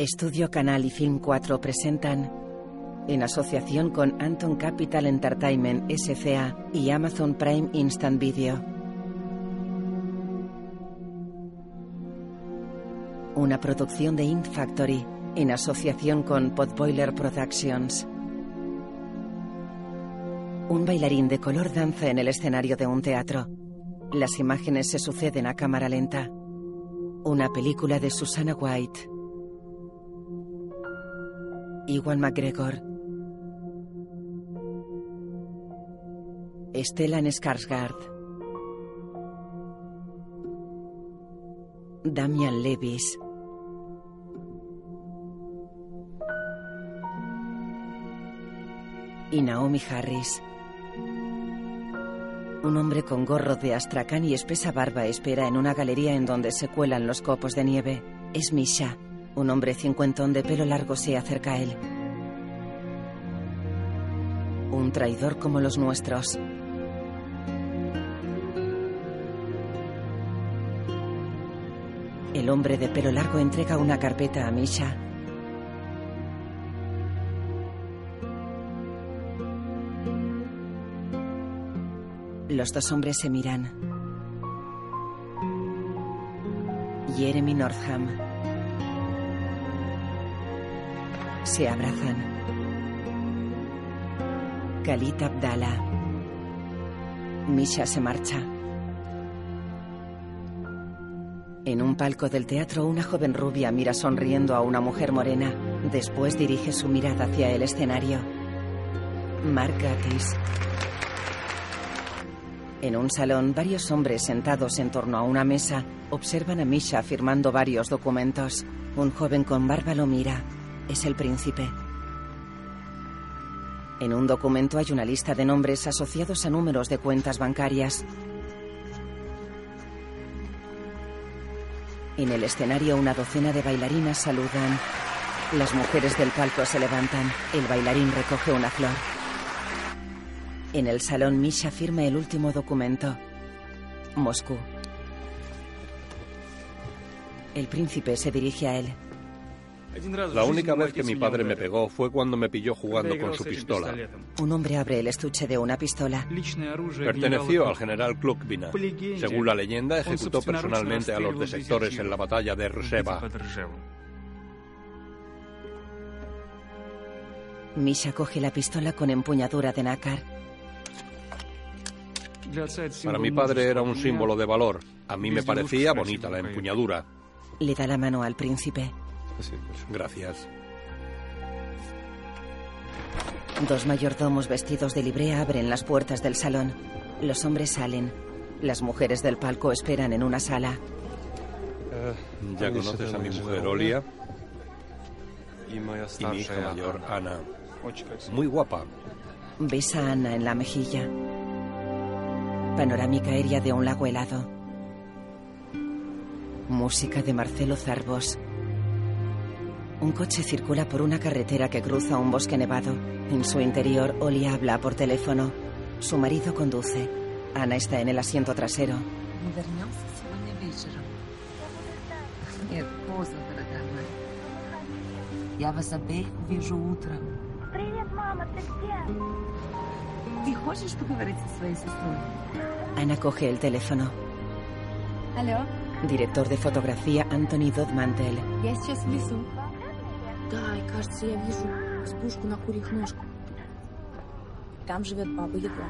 Estudio Canal y Film 4 presentan, en asociación con Anton Capital Entertainment SCA y Amazon Prime Instant Video, una producción de Int Factory en asociación con Podboiler Productions. Un bailarín de color danza en el escenario de un teatro. Las imágenes se suceden a cámara lenta. Una película de Susana White. Iwan McGregor. Stellan Skarsgård. Damian Levis. Y Naomi Harris. Un hombre con gorro de astracán y espesa barba espera en una galería en donde se cuelan los copos de nieve. Es Misha. Un hombre cincuentón de pelo largo se acerca a él. Un traidor como los nuestros. El hombre de pelo largo entrega una carpeta a Misha. Los dos hombres se miran. Jeremy Northam. Se abrazan. Khalid Abdallah. Misha se marcha. En un palco del teatro, una joven rubia mira sonriendo a una mujer morena. Después dirige su mirada hacia el escenario. Mark Gatiss. En un salón, varios hombres sentados en torno a una mesa observan a Misha firmando varios documentos. Un joven con barba lo mira. Es el príncipe. En un documento hay una lista de nombres asociados a números de cuentas bancarias. En el escenario, una docena de bailarinas saludan. Las mujeres del palco se levantan. El bailarín recoge una flor. En el salón, Misha firma el último documento. Moscú. El príncipe se dirige a él. La única vez que mi padre me pegó fue cuando me pilló jugando con su pistola. Un hombre abre el estuche de una pistola. Perteneció al general Klukvina. Según la leyenda, ejecutó personalmente a los desertores en la batalla de Rseva. Misha coge la pistola con empuñadura de nácar. Para mi padre era un símbolo de valor. A mí me parecía bonita la empuñadura. Le da la mano al príncipe. Gracias. Dos mayordomos vestidos de librea abren las puertas del salón. Los hombres salen. Las mujeres del palco esperan en una sala. ¿Ya conoces a mi mujer Olia? Y mi hija mayor, Ana. Muy guapa. Besa a Ana en la mejilla. Panorámica aérea de un lago helado. Música de Marcelo Zarbos. Un coche circula por una carretera que cruza un bosque nevado. En su interior, Oli habla por teléfono. Su marido conduce. Ana está en el asiento trasero. Ana coge el teléfono. ¿Aló? Director de fotografía Anthony Dodmantel. Да, и кажется, я вижу избушку на курьих ножках. Там живет баба Яга.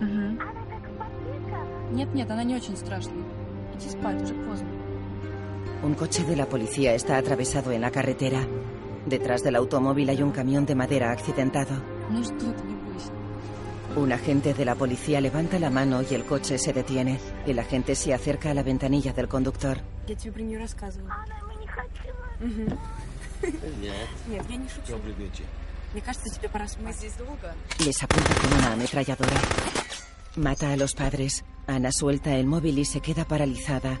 Угу. Нет-нет, она не очень страшная. Иди спать, уже поздно. Un coche de la policía está atravesado en la carretera. Detrás del automóvil hay un camión de madera accidentado. Ну что ты, не бойся. Un agente de la policía levanta la mano y el coche se detiene. El agente se acerca a la ventanilla del conductor. Я тебе про нее рассказывала. Мы не хотим. Угу. Нет, я не шучу. Мне кажется, тебе пора спать. Мы здесь долго? Les apunta con una ametralladora. Mata a los padres. Ana suelta el móvil y se queda paralizada.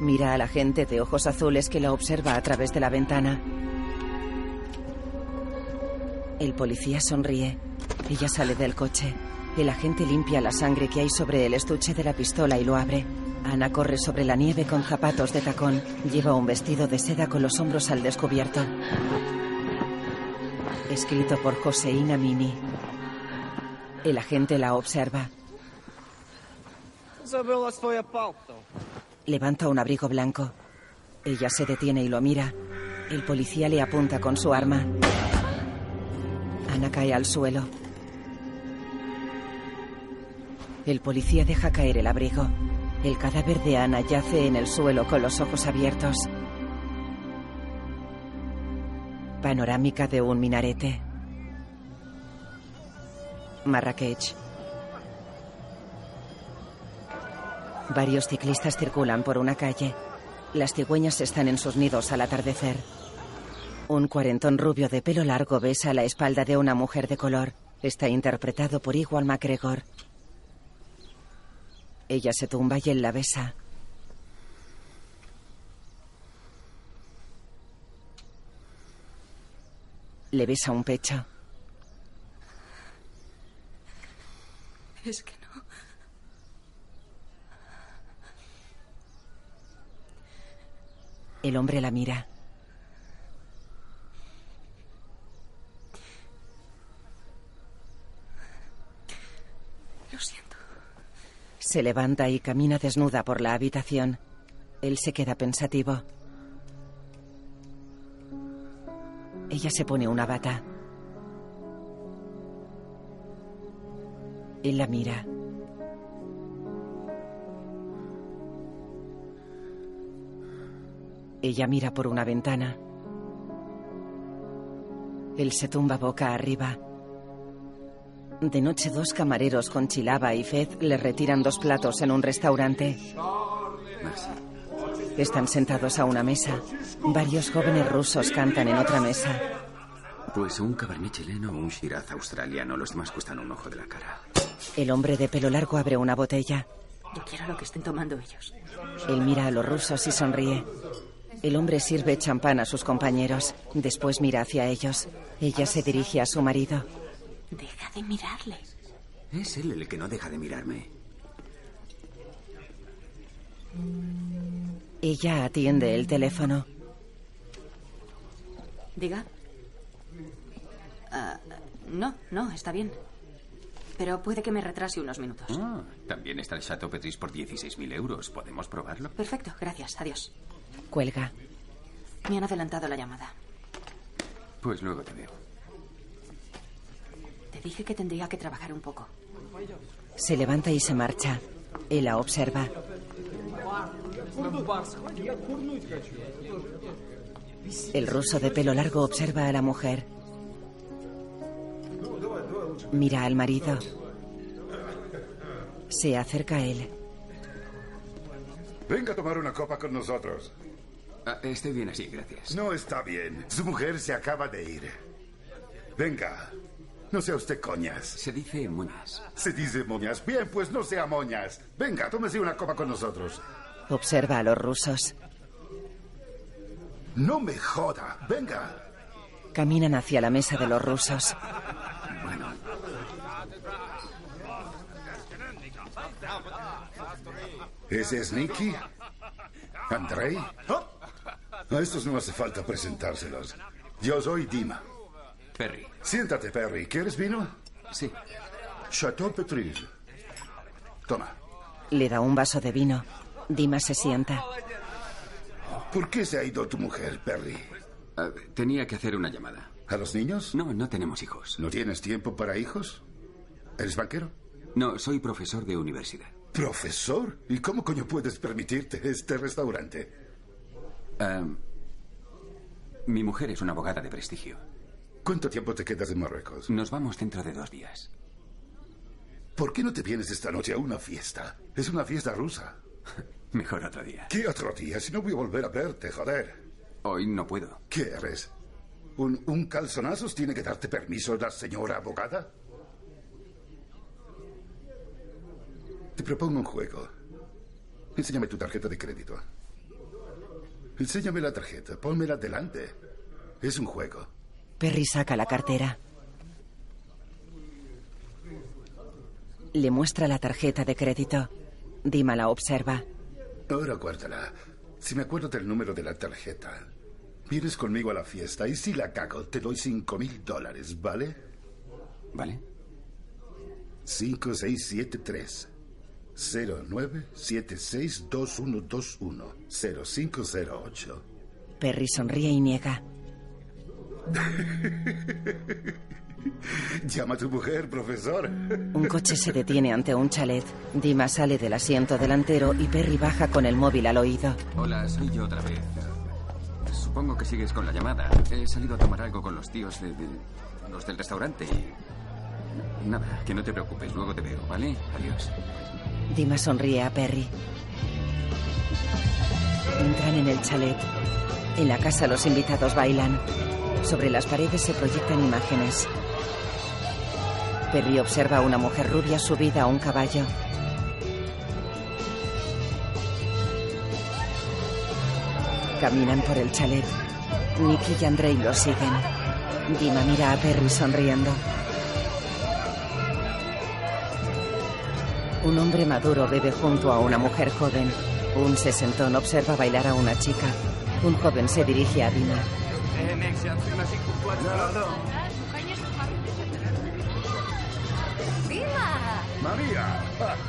Mira a la gente de ojos azules que la observa a través de la ventana. El policía sonríe. Ella sale del coche. El agente limpia la sangre que hay sobre el estuche de la pistola y lo abre. Ana corre sobre la nieve con zapatos de tacón. Lleva un vestido de seda con los hombros al descubierto. Escrito por Joseína Mini. El agente la observa. Levanta un abrigo blanco. Ella se detiene y lo mira. El policía le apunta con su arma. Ana cae al suelo. El policía deja caer el abrigo. El cadáver de Ana yace en el suelo con los ojos abiertos. Panorámica de un minarete. Marrakech. Varios ciclistas circulan por una calle. Las cigüeñas están en sus nidos al atardecer. Un cuarentón rubio de pelo largo besa la espalda de una mujer de color. Está interpretado por Igual MacGregor. Ella se tumba y él la besa. Le besa un pecho. Es que no. El hombre la mira. Lo siento. Se levanta y camina desnuda por la habitación. Él se queda pensativo. Ella se pone una bata. Él la mira. Ella mira por una ventana. Él se tumba boca arriba. De noche dos camareros con Chilaba y Fez le retiran dos platos en un restaurante. Están sentados a una mesa. Varios jóvenes rusos cantan en otra mesa. Pues un cabernet chileno o un shiraz australiano. Los demás cuestan un ojo de la cara. El hombre de pelo largo abre una botella. Yo quiero lo que estén tomando ellos. Él mira a los rusos y sonríe. El hombre sirve champán a sus compañeros. Después mira hacia ellos. Ella se dirige a su marido. Deja de mirarle. Es él el que no deja de mirarme. Ella atiende el teléfono. Diga. Ah, no, no, está bien. Pero puede que me retrase unos minutos. Ah, también está el Chateau Petris por 16.000 euros. ¿Podemos probarlo? Perfecto, gracias. Adiós. Cuelga. Me han adelantado la llamada. Pues luego te veo. Dije que tendría que trabajar un poco. Se levanta y se marcha. Él la observa. El ruso de pelo largo observa a la mujer. Mira al marido. Se acerca a él. Venga a tomar una copa con nosotros. Ah, estoy bien así, gracias. No está bien. Su mujer se acaba de ir. Venga. No sea usted coñas. Se dice moñas. Se dice moñas. Bien, pues no sea moñas. Venga, tómese una copa con nosotros. Observa a los rusos. No me joda. Venga. Caminan hacia la mesa de los rusos. Bueno. ¿Ese es Nicky? ¿Andrei? A estos no hace falta presentárselos. Yo soy Dima. Perry. Siéntate, Perry. ¿Quieres vino? Sí. Chateau Petris. Toma. Le da un vaso de vino. Dima se sienta. ¿Por qué se ha ido tu mujer, Perry? Ah, tenía que hacer una llamada. ¿A los niños? No, no tenemos hijos. ¿No tienes tiempo para hijos? ¿Eres banquero? No, soy profesor de universidad. ¿Profesor? ¿Y cómo coño puedes permitirte este restaurante? Ah, mi mujer es una abogada de prestigio. ¿Cuánto tiempo te quedas en Marruecos? Nos vamos dentro de dos días. ¿Por qué no te vienes esta noche a una fiesta? Es una fiesta rusa. Mejor otro día. ¿Qué otro día? Si no voy a volver a verte, joder. Hoy no puedo. ¿Qué eres? ¿Un, un calzonazos tiene que darte permiso la señora abogada? Te propongo un juego. Enséñame tu tarjeta de crédito. Enséñame la tarjeta. Pónmela delante. Es un juego. Perry saca la cartera. Le muestra la tarjeta de crédito. Dima la observa. Ahora guárdala. Si me acuerdo del número de la tarjeta, vienes conmigo a la fiesta y si la cago, te doy cinco mil dólares, ¿vale? ¿Vale? 5673 09762121 0508 Perry sonríe y niega. Llama a tu mujer, profesor. Un coche se detiene ante un chalet. Dima sale del asiento delantero y Perry baja con el móvil al oído. Hola, soy yo otra vez. Supongo que sigues con la llamada. He salido a tomar algo con los tíos de, de- los del restaurante y... Nada, que no te preocupes, luego te veo, ¿vale? Adiós. Dima sonríe a Perry. Entran en el chalet. En la casa los invitados bailan. Sobre las paredes se proyectan imágenes. Perry observa a una mujer rubia subida a un caballo. Caminan por el chalet. Nicky y Andrei los siguen. Dima mira a Perry sonriendo. Un hombre maduro bebe junto a una mujer joven. Un sesentón observa bailar a una chica. Un joven se dirige a Dima. María,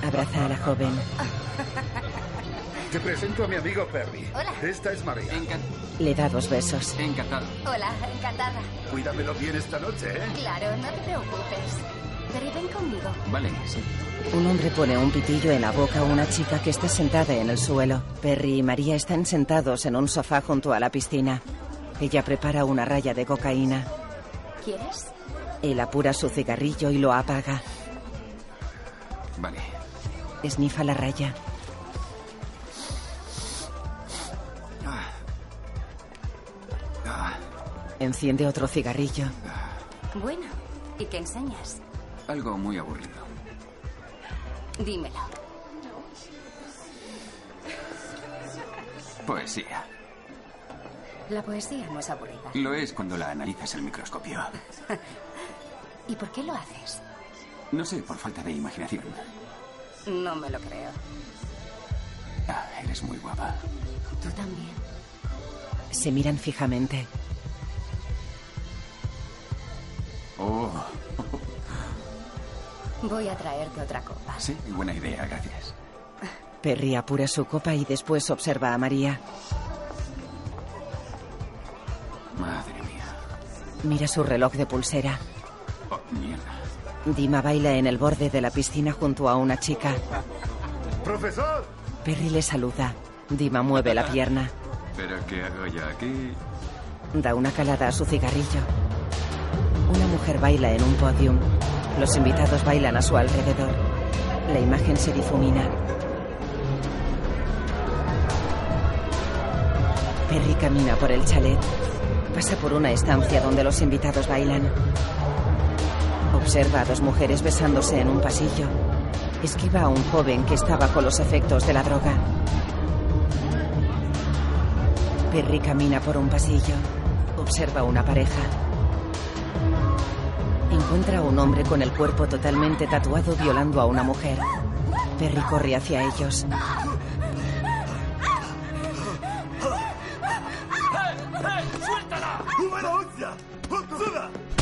Abraza a la joven. te presento a mi amigo Perry. Hola. Esta es María. Le da dos besos. Encantado. Hola, encantada. Cuídamelo bien esta noche, ¿eh? Claro, no te preocupes. Pero ven conmigo. Vale, sí. Un hombre pone un pitillo en la boca a una chica que está sentada en el suelo. Perry y María están sentados en un sofá junto a la piscina. Ella prepara una raya de cocaína. ¿Quieres? Él apura su cigarrillo y lo apaga. Vale. Esnifa la raya. Ah, Enciende otro cigarrillo. Bueno, ¿y qué enseñas? algo muy aburrido. Dímelo. Poesía. La poesía no es aburrida. Lo es cuando la analizas al microscopio. ¿Y por qué lo haces? No sé, por falta de imaginación. No me lo creo. Ah, eres muy guapa. Tú también. Se miran fijamente. Oh, Voy a traerte otra copa. sí, buena idea, gracias. Perry apura su copa y después observa a María. Mira su reloj de pulsera. Oh, mierda. Dima baila en el borde de la piscina junto a una chica. ¡Profesor! Perry le saluda. Dima mueve la pierna. ¿Pero qué hago yo aquí? Da una calada a su cigarrillo. Una mujer baila en un podium. Los invitados bailan a su alrededor. La imagen se difumina. Perry camina por el chalet. Pasa por una estancia donde los invitados bailan. Observa a dos mujeres besándose en un pasillo. Esquiva a un joven que está bajo los efectos de la droga. Perry camina por un pasillo. Observa una pareja. Encuentra a un hombre con el cuerpo totalmente tatuado violando a una mujer. Perry corre hacia ellos.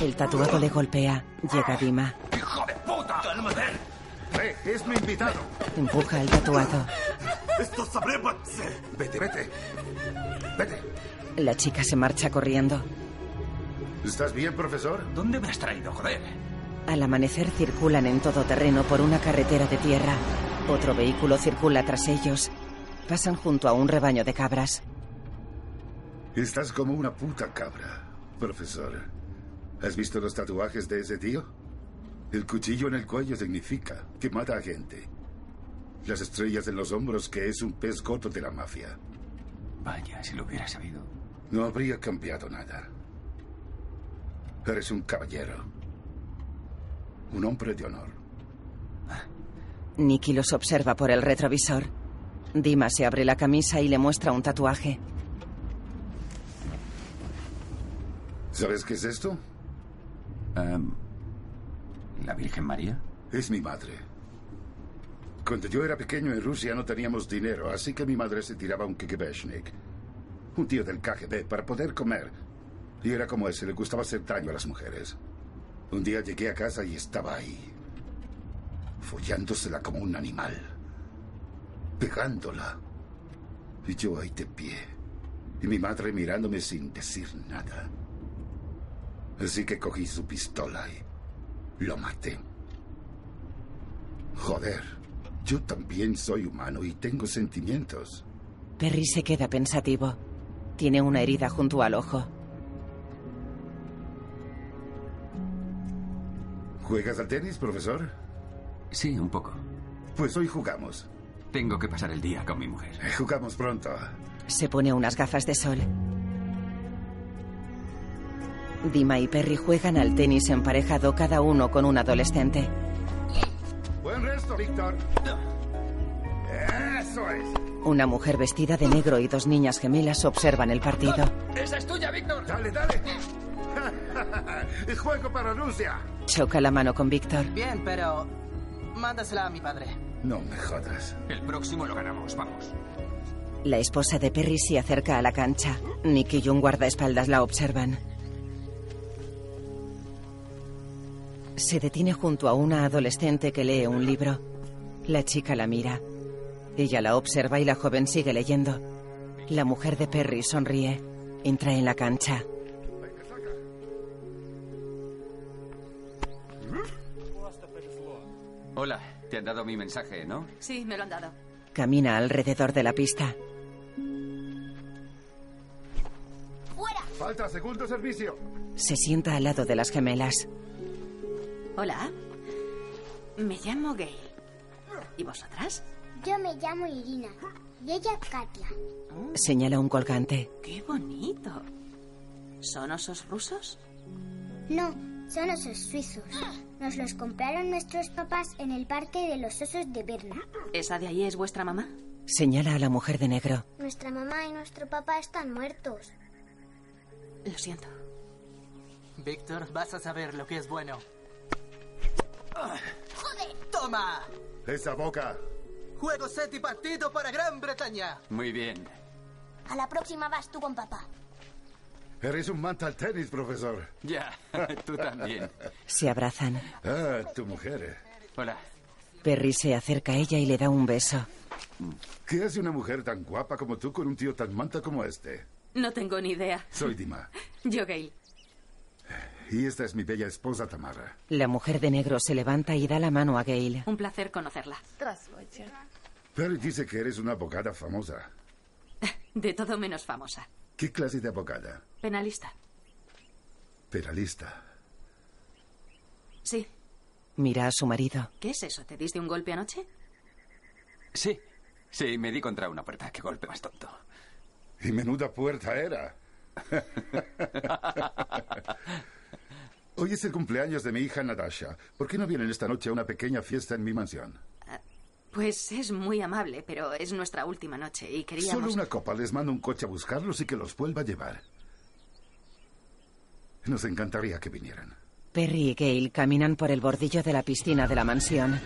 El tatuado le golpea. Llega Dima. ¡Hijo de puta! ¡Cálmate! ¡Eh, es mi invitado! Empuja al tatuado. ¡Esto sabré Vete, vete. Vete. La chica se marcha corriendo. ¿Estás bien, profesor? ¿Dónde me has traído, joder? Al amanecer circulan en todo terreno por una carretera de tierra. Otro vehículo circula tras ellos. Pasan junto a un rebaño de cabras. Estás como una puta cabra, profesor. ¿Has visto los tatuajes de ese tío? El cuchillo en el cuello significa que mata a gente. Las estrellas en los hombros que es un pez gordo de la mafia. Vaya, si lo hubiera sabido. No habría cambiado nada. Eres un caballero. Un hombre de honor. Nicky los observa por el retrovisor. Dima se abre la camisa y le muestra un tatuaje. ¿Sabes qué es esto? Em, ¿La Virgen María? Es mi madre. Cuando yo era pequeño en Rusia no teníamos dinero, así que mi madre se tiraba un KGBshnik, un tío del KGB, para poder comer. Y era como ese, le gustaba hacer daño a las mujeres. Un día llegué a casa y estaba ahí, follándosela como un animal, pegándola. Y yo ahí de pie, y mi madre mirándome sin decir nada. Así que cogí su pistola y lo maté. Joder, yo también soy humano y tengo sentimientos. Perry se queda pensativo. Tiene una herida junto al ojo. ¿Juegas al tenis, profesor? Sí, un poco. Pues hoy jugamos. Tengo que pasar el día con mi mujer. Eh, jugamos pronto. Se pone unas gafas de sol. Dima y Perry juegan al tenis emparejado cada uno con un adolescente. Buen resto, Víctor. Eso es. Una mujer vestida de negro y dos niñas gemelas observan el partido. ¡Esa es tuya, Víctor! Dale, dale. Juego para Rusia. Choca la mano con Víctor. Bien, pero mándasela a mi padre. No me jodas. El próximo lo ganamos, vamos. La esposa de Perry se acerca a la cancha. Nick y un guardaespaldas la observan. Se detiene junto a una adolescente que lee un libro. La chica la mira. Ella la observa y la joven sigue leyendo. La mujer de Perry sonríe. Entra en la cancha. Hola, te han dado mi mensaje, ¿no? Sí, me lo han dado. Camina alrededor de la pista. ¡Fuera! Falta segundo servicio. Se sienta al lado de las gemelas. Hola. Me llamo Gail. ¿Y vosotras? Yo me llamo Irina y ella Katia. Señala un colgante. ¡Qué bonito! ¿Son osos rusos? No, son osos suizos. Nos los compraron nuestros papás en el parque de los osos de Berna. ¿Esa de ahí es vuestra mamá? Señala a la mujer de negro. Nuestra mamá y nuestro papá están muertos. Lo siento. Víctor, vas a saber lo que es bueno. ¡Joder! ¡Toma! Esa boca. Juego set y partido para Gran Bretaña. Muy bien. A la próxima vas tú con papá. Eres un manta al tenis, profesor. Ya, tú también. Se abrazan. Ah, tu mujer. Hola. Perry se acerca a ella y le da un beso. ¿Qué hace una mujer tan guapa como tú con un tío tan manta como este? No tengo ni idea. Soy Dima. Yo, Gail. Y esta es mi bella esposa Tamara. La mujer de negro se levanta y da la mano a Gail. Un placer conocerla. Perry dice que eres una abogada famosa. De todo menos famosa. ¿Qué clase de abogada? Penalista. Penalista. Sí. Mira a su marido. ¿Qué es eso? ¿Te diste un golpe anoche? Sí. Sí, me di contra una puerta. Qué golpe más tonto. Y menuda puerta era. Hoy es el cumpleaños de mi hija Natasha. ¿Por qué no vienen esta noche a una pequeña fiesta en mi mansión? Pues es muy amable, pero es nuestra última noche y queríamos... Solo una copa. Les mando un coche a buscarlos y que los vuelva a llevar. Nos encantaría que vinieran. Perry y Gail caminan por el bordillo de la piscina de la mansión.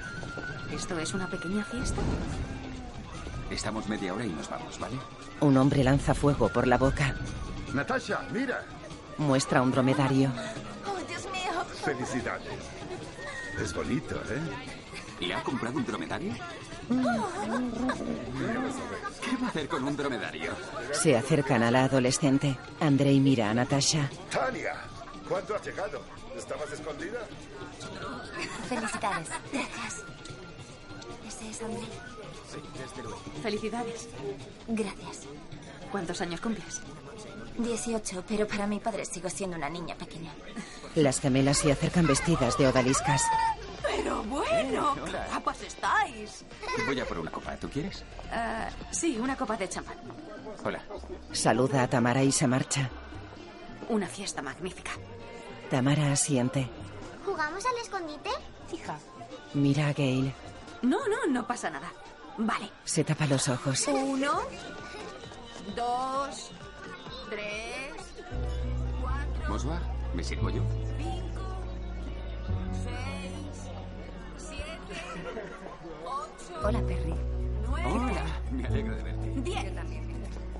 ¿Esto es una pequeña fiesta? Estamos media hora y nos vamos, ¿vale? Un hombre lanza fuego por la boca. Natasha, mira. Muestra un dromedario. Felicidades. Es bonito, ¿eh? ¿Le ha comprado un dromedario? ¿Qué va a hacer con un dromedario? Se acercan a la adolescente. Andrei mira a Natasha. Tania, ¿cuándo has llegado? ¿Estabas escondida? Felicidades. Gracias. ¿Ese es André? Felicidades. Gracias. ¿Cuántos años cumples? 18, pero para mi padre sigo siendo una niña pequeña. Las gemelas se acercan vestidas de odaliscas. Pero bueno, ¿qué guapas estáis? Voy a por una copa. ¿Tú quieres? Ah, sí, una copa de champán. Hola. Saluda a Tamara y se marcha. Una fiesta magnífica. Tamara asiente. ¿Jugamos al escondite? Fija. Mira a Gail. No, no, no pasa nada. Vale. Se tapa los ojos. Uno, dos, tres, cuatro, ¿Mosba? ¿Me sirvo yo? cinco, seis, siete, Hola, Perry. Hola, me alegro de verte. Bien. también.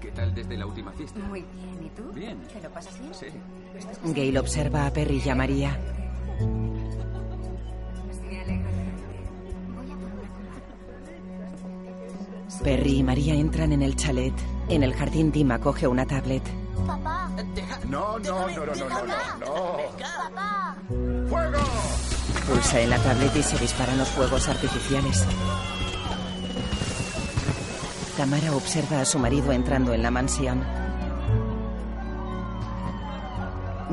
¿Qué tal desde la última fiesta? Muy bien. ¿Y tú? Bien. ¿Te lo pasas bien? Sí. Gail observa a Perry y a María. Perry y María entran en el chalet. En el jardín, Dima coge una tablet. Papá, No, no, no, no, no, no, no, no. papá. ¡Fuego! Pulsa en la tablet y se disparan los fuegos artificiales. Tamara observa a su marido entrando en la mansión.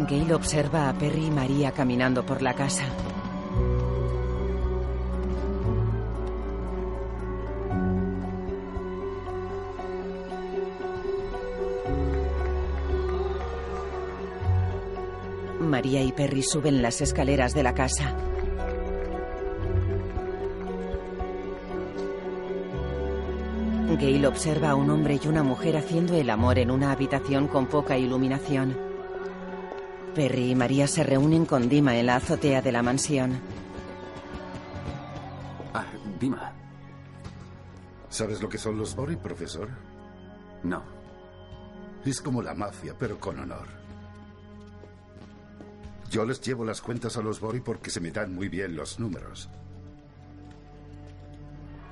Gail observa a Perry y María caminando por la casa. María y Perry suben las escaleras de la casa. Gail observa a un hombre y una mujer haciendo el amor en una habitación con poca iluminación. Perry y María se reúnen con Dima en la azotea de la mansión. Ah, Dima. ¿Sabes lo que son los Bori, profesor? No. Es como la mafia, pero con honor. Yo les llevo las cuentas a los Bori porque se me dan muy bien los números.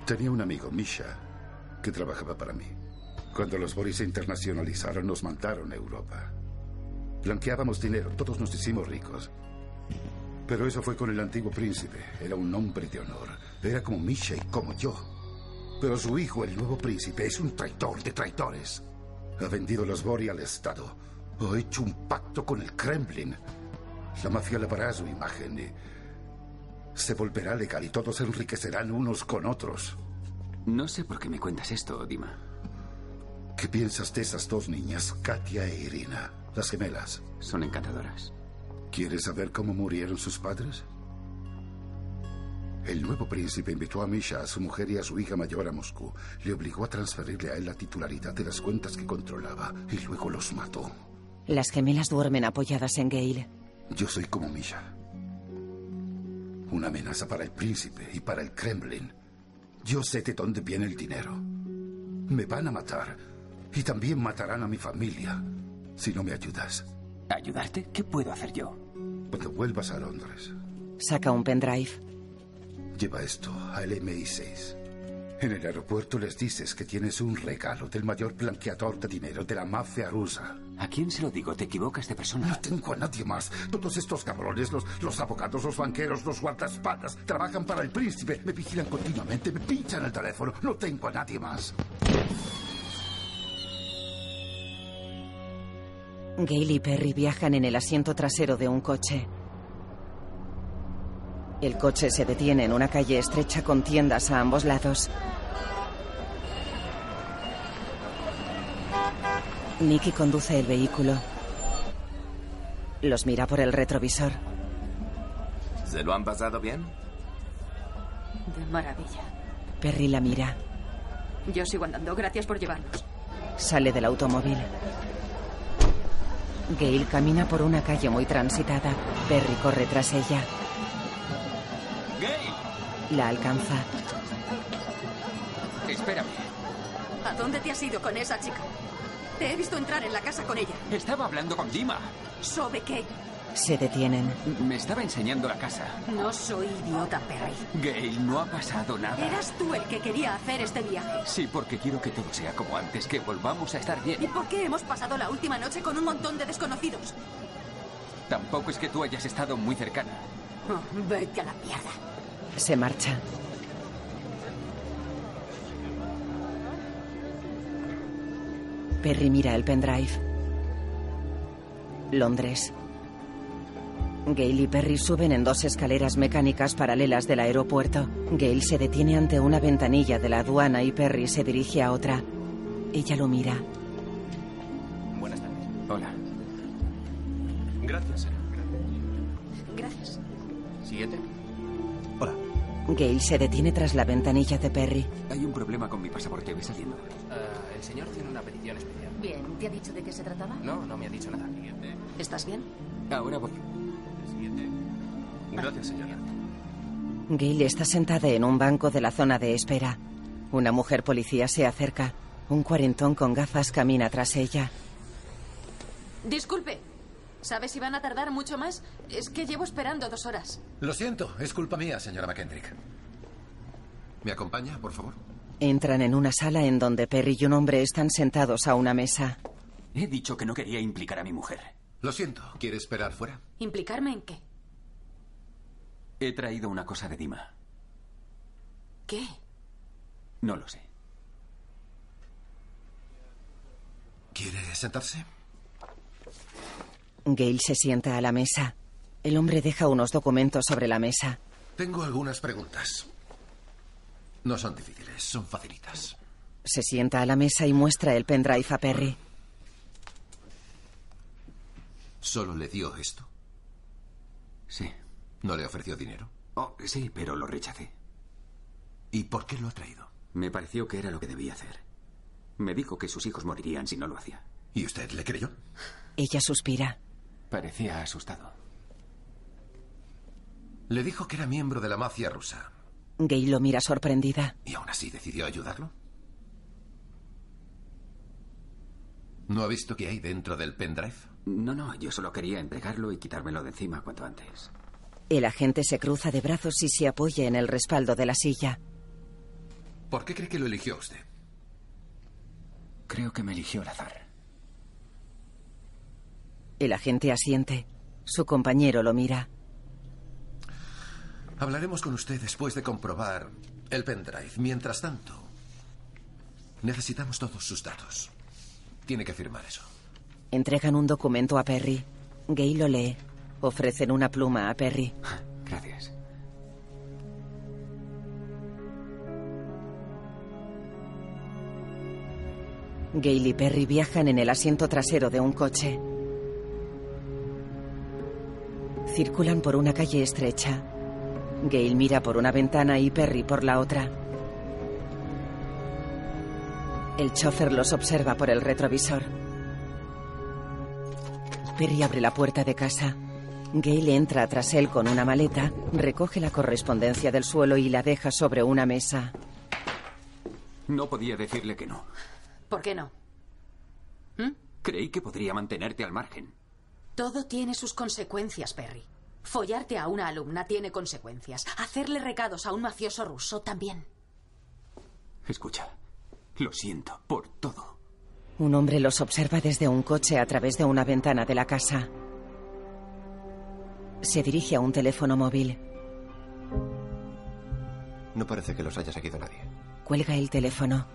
Tenía un amigo, Misha, que trabajaba para mí. Cuando los Bori se internacionalizaron, nos mandaron a Europa. Blanqueábamos dinero, todos nos hicimos ricos. Pero eso fue con el antiguo príncipe. Era un hombre de honor. Era como Misha y como yo. Pero su hijo, el nuevo príncipe, es un traidor de traidores. Ha vendido los Bori al Estado. Ha hecho un pacto con el Kremlin. La mafia lavará su imagen y se volverá legal y todos se enriquecerán unos con otros. No sé por qué me cuentas esto, Dima. ¿Qué piensas de esas dos niñas, Katia e Irina, las gemelas? Son encantadoras. ¿Quieres saber cómo murieron sus padres? El nuevo príncipe invitó a Misha, a su mujer y a su hija mayor a Moscú. Le obligó a transferirle a él la titularidad de las cuentas que controlaba y luego los mató. Las gemelas duermen apoyadas en Gail. Yo soy como Misha. Una amenaza para el príncipe y para el Kremlin. Yo sé de dónde viene el dinero. Me van a matar. Y también matarán a mi familia. Si no me ayudas. ¿Ayudarte? ¿Qué puedo hacer yo? Cuando vuelvas a Londres, Saca un pendrive. lleva esto al MI6. En el aeropuerto les dices que tienes un regalo del mayor blanqueador de dinero de la mafia rusa. ¿A quién se lo digo? Te equivocas de persona. No tengo a nadie más. Todos estos cabrones, los, los abogados, los banqueros, los guardaespaldas, trabajan para el príncipe. Me vigilan continuamente, me pinchan el teléfono. No tengo a nadie más. Gail y Perry viajan en el asiento trasero de un coche. El coche se detiene en una calle estrecha con tiendas a ambos lados. Nicky conduce el vehículo. Los mira por el retrovisor. ¿Se lo han pasado bien? De maravilla. Perry la mira. Yo sigo andando. Gracias por llevarnos. Sale del automóvil. Gail camina por una calle muy transitada. Perry corre tras ella. ¡Gail! La alcanza. Espérame. ¿A dónde te has ido con esa chica? Te he visto entrar en la casa con ella. Estaba hablando con Dima. ¿Sobre qué? Se detienen. Me estaba enseñando la casa. No soy idiota, Perry. Gail, no ha pasado nada. Eras tú el que quería hacer este viaje. Sí, porque quiero que todo sea como antes, que volvamos a estar ¿Y bien. por qué hemos pasado la última noche con un montón de desconocidos? Tampoco es que tú hayas estado muy cercana. Oh, vete a la mierda. Se marcha. Perry mira el pendrive. Londres. Gail y Perry suben en dos escaleras mecánicas paralelas del aeropuerto. Gail se detiene ante una ventanilla de la aduana y Perry se dirige a otra. Ella lo mira. Buenas tardes. Hola. Gracias. Gracias. Siguiente. Hola. Gail se detiene tras la ventanilla de Perry. Hay un problema con mi pasaporte. Voy saliendo. Ah, el señor tiene una petición especial. Bien, ¿te ha dicho de qué se trataba? No, no me ha dicho nada. Siguiente. ¿Estás bien? Ahora voy. Siguiente. Gracias, señora. Gail está sentada en un banco de la zona de espera. Una mujer policía se acerca. Un cuarentón con gafas camina tras ella. Disculpe. ¿Sabe si van a tardar mucho más? Es que llevo esperando dos horas. Lo siento, es culpa mía, señora McKendrick. ¿Me acompaña, por favor? Entran en una sala en donde Perry y un hombre están sentados a una mesa. He dicho que no quería implicar a mi mujer. Lo siento, ¿quiere esperar fuera? ¿Implicarme en qué? He traído una cosa de Dima. ¿Qué? No lo sé. ¿Quiere sentarse? Gail se sienta a la mesa. El hombre deja unos documentos sobre la mesa. Tengo algunas preguntas. No son difíciles, son facilitas. Se sienta a la mesa y muestra el pendrive a Perry. ¿Solo le dio esto? Sí. ¿No le ofreció dinero? Oh, sí, pero lo rechacé. ¿Y por qué lo ha traído? Me pareció que era lo que debía hacer. Me dijo que sus hijos morirían si no lo hacía. ¿Y usted le creyó? Ella suspira. Parecía asustado. Le dijo que era miembro de la mafia rusa. Gay lo mira sorprendida. ¿Y aún así decidió ayudarlo? ¿No ha visto qué hay dentro del pendrive? No, no, yo solo quería entregarlo y quitármelo de encima cuanto antes. El agente se cruza de brazos y se apoya en el respaldo de la silla. ¿Por qué cree que lo eligió usted? Creo que me eligió al azar. El agente asiente. Su compañero lo mira. Hablaremos con usted después de comprobar el pendrive. Mientras tanto, necesitamos todos sus datos. Tiene que firmar eso. Entregan un documento a Perry. Gay lo lee. Ofrecen una pluma a Perry. Gracias. Gail y Perry viajan en el asiento trasero de un coche. Circulan por una calle estrecha. Gail mira por una ventana y Perry por la otra. El chofer los observa por el retrovisor. Perry abre la puerta de casa. Gail entra tras él con una maleta, recoge la correspondencia del suelo y la deja sobre una mesa. No podía decirle que no. ¿Por qué no? ¿Mm? Creí que podría mantenerte al margen. Todo tiene sus consecuencias, Perry. Follarte a una alumna tiene consecuencias. Hacerle recados a un mafioso ruso también. Escucha, lo siento por todo. Un hombre los observa desde un coche a través de una ventana de la casa. Se dirige a un teléfono móvil. No parece que los haya seguido nadie. Cuelga el teléfono.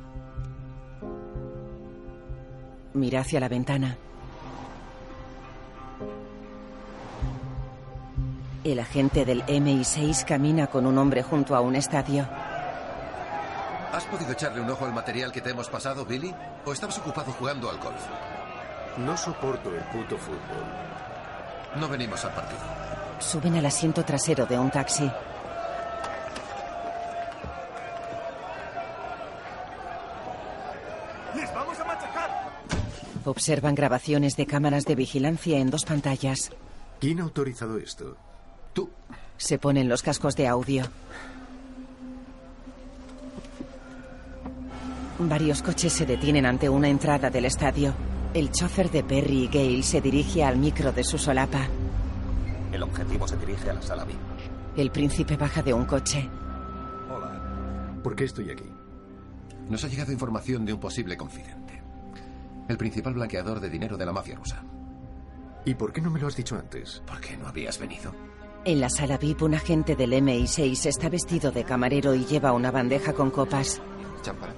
Mira hacia la ventana. El agente del MI6 camina con un hombre junto a un estadio. ¿Has podido echarle un ojo al material que te hemos pasado, Billy? ¿O estabas ocupado jugando al golf? No soporto el puto fútbol. No venimos al partido. Suben al asiento trasero de un taxi. ¡Les vamos a machacar! Observan grabaciones de cámaras de vigilancia en dos pantallas. ¿Quién ha autorizado esto? Tú. Se ponen los cascos de audio. Varios coches se detienen ante una entrada del estadio. El chofer de Perry y Gale se dirige al micro de su solapa. El objetivo se dirige a la sala VIP. El príncipe baja de un coche. Hola. ¿Por qué estoy aquí? Nos ha llegado información de un posible confidente. El principal blanqueador de dinero de la mafia rusa. ¿Y por qué no me lo has dicho antes? ¿Por qué no habías venido? En la sala VIP, un agente del MI6 está vestido de camarero y lleva una bandeja con copas. Champán.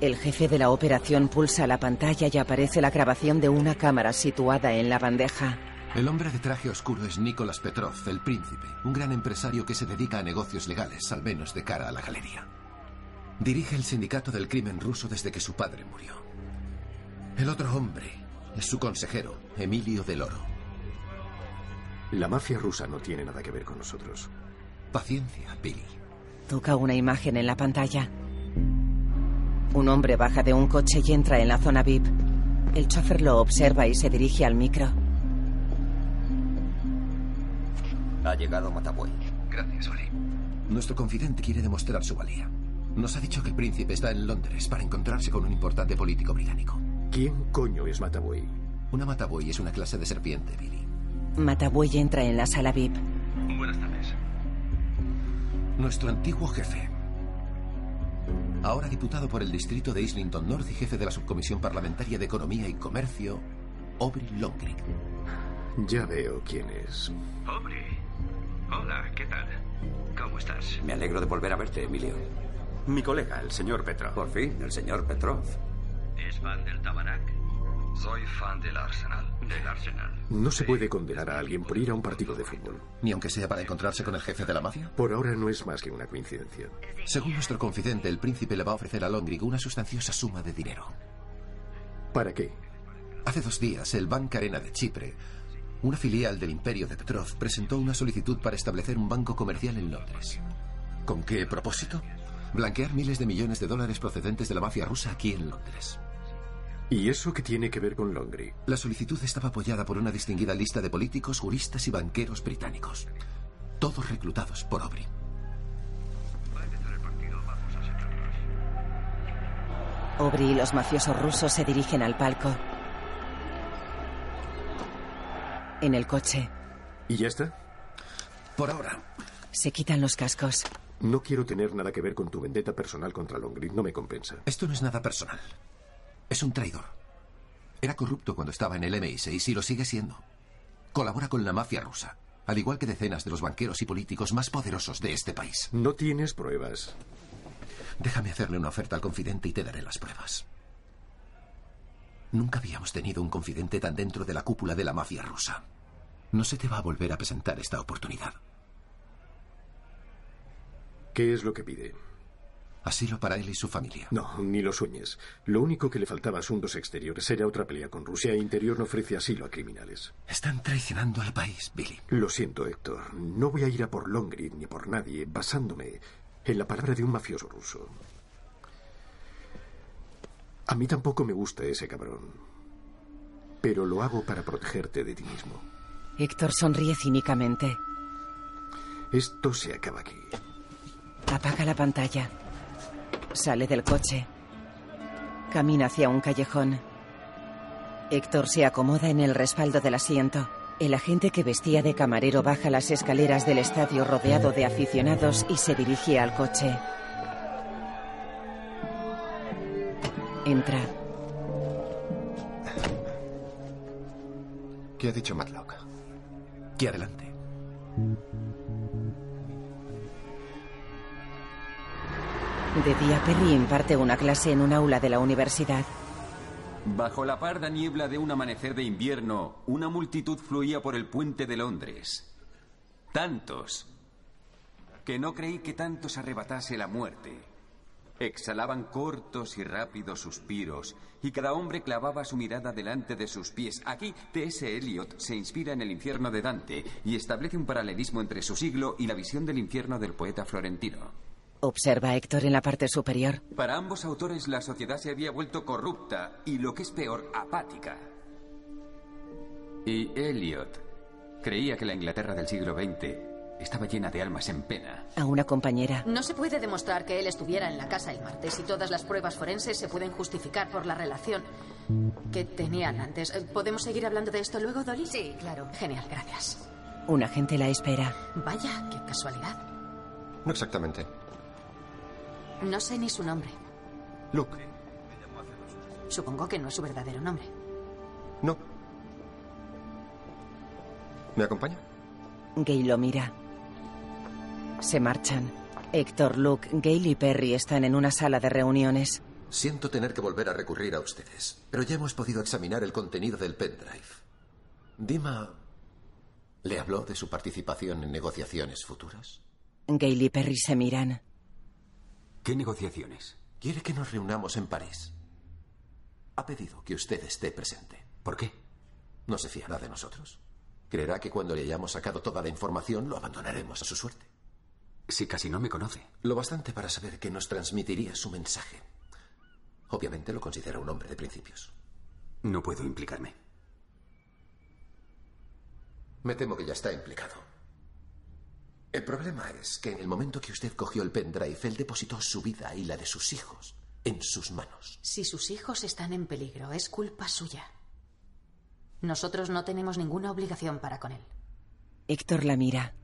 El jefe de la operación pulsa la pantalla y aparece la grabación de una cámara situada en la bandeja. El hombre de traje oscuro es Nicolás Petrov, el príncipe, un gran empresario que se dedica a negocios legales, al menos de cara a la galería. Dirige el sindicato del crimen ruso desde que su padre murió. El otro hombre es su consejero, Emilio Del Oro. La mafia rusa no tiene nada que ver con nosotros. Paciencia, Billy. Toca una imagen en la pantalla. Un hombre baja de un coche y entra en la zona VIP. El chofer lo observa y se dirige al micro. Ha llegado Matabuey. Gracias, Oli. Nuestro confidente quiere demostrar su valía. Nos ha dicho que el príncipe está en Londres para encontrarse con un importante político británico. ¿Quién coño es Matabuey? Una Matabuey es una clase de serpiente, Billy. Matabuey entra en la sala VIP. Buenas tardes. Nuestro antiguo jefe. Ahora diputado por el distrito de Islington North y jefe de la subcomisión parlamentaria de Economía y Comercio, Aubrey Longrick. Ya veo quién es. Aubrey. Hola, ¿qué tal? ¿Cómo estás? Me alegro de volver a verte, Emilio. Mi colega, el señor Petrov. Por fin, el señor Petrov. ¿Es fan del Tabarak? Soy fan del Arsenal. Del Arsenal. No se puede condenar a alguien por ir a un partido de fútbol. Ni aunque sea para encontrarse con el jefe de la mafia. Por ahora no es más que una coincidencia. Según nuestro confidente, el príncipe le va a ofrecer a Longrig una sustanciosa suma de dinero. ¿Para qué? Hace dos días, el Bank Arena de Chipre, una filial del imperio de Petrov, presentó una solicitud para establecer un banco comercial en Londres. ¿Con qué propósito? Blanquear miles de millones de dólares procedentes de la mafia rusa aquí en Londres. ¿Y eso qué tiene que ver con Longry? La solicitud estaba apoyada por una distinguida lista de políticos, juristas y banqueros británicos. Todos reclutados por Aubrey. Aubrey y los mafiosos rusos se dirigen al palco. En el coche. ¿Y ya está? Por ahora. Se quitan los cascos. No quiero tener nada que ver con tu vendetta personal contra Longrid. No me compensa. Esto no es nada personal. Es un traidor. Era corrupto cuando estaba en el MI6 y lo sigue siendo. Colabora con la mafia rusa, al igual que decenas de los banqueros y políticos más poderosos de este país. No tienes pruebas. Déjame hacerle una oferta al confidente y te daré las pruebas. Nunca habíamos tenido un confidente tan dentro de la cúpula de la mafia rusa. No se te va a volver a presentar esta oportunidad. ¿Qué es lo que pide? Asilo para él y su familia. No, ni lo sueñes. Lo único que le faltaba a asuntos exteriores era otra pelea con Rusia e Interior no ofrece asilo a criminales. Están traicionando al país, Billy. Lo siento, Héctor. No voy a ir a por Longrid ni por nadie basándome en la palabra de un mafioso ruso. A mí tampoco me gusta ese cabrón. Pero lo hago para protegerte de ti mismo. Héctor sonríe cínicamente. Esto se acaba aquí. Apaga la pantalla. Sale del coche. Camina hacia un callejón. Héctor se acomoda en el respaldo del asiento. El agente que vestía de camarero baja las escaleras del estadio rodeado de aficionados y se dirige al coche. Entra. ¿Qué ha dicho Matlock? Que adelante. De día, Perry imparte una clase en un aula de la universidad. Bajo la parda niebla de un amanecer de invierno, una multitud fluía por el puente de Londres. Tantos que no creí que tantos arrebatase la muerte. Exhalaban cortos y rápidos suspiros, y cada hombre clavaba su mirada delante de sus pies. Aquí, T.S. Eliot se inspira en el infierno de Dante y establece un paralelismo entre su siglo y la visión del infierno del poeta florentino. Observa Héctor en la parte superior. Para ambos autores la sociedad se había vuelto corrupta y, lo que es peor, apática. Y Eliot creía que la Inglaterra del siglo XX estaba llena de almas en pena. A una compañera. No se puede demostrar que él estuviera en la casa el martes y todas las pruebas forenses se pueden justificar por la relación que tenían antes. ¿Podemos seguir hablando de esto luego, Dolly? Sí, claro. Genial, gracias. Un agente la espera. Vaya, qué casualidad. No exactamente. No sé ni su nombre. Luke. Supongo que no es su verdadero nombre. No. ¿Me acompaña? Gay lo mira. Se marchan. Héctor, Luke, Gail y Perry están en una sala de reuniones. Siento tener que volver a recurrir a ustedes, pero ya hemos podido examinar el contenido del pendrive. Dima le habló de su participación en negociaciones futuras. Gail y Perry se miran. ¿Qué negociaciones? Quiere que nos reunamos en París. Ha pedido que usted esté presente. ¿Por qué? No se fiará de nosotros. Creerá que cuando le hayamos sacado toda la información lo abandonaremos a su suerte. Si casi no me conoce. Lo bastante para saber que nos transmitiría su mensaje. Obviamente lo considera un hombre de principios. No puedo implicarme. Me temo que ya está implicado. El problema es que en el momento que usted cogió el pendrive, él depositó su vida y la de sus hijos en sus manos. Si sus hijos están en peligro, es culpa suya. Nosotros no tenemos ninguna obligación para con él. Héctor la mira.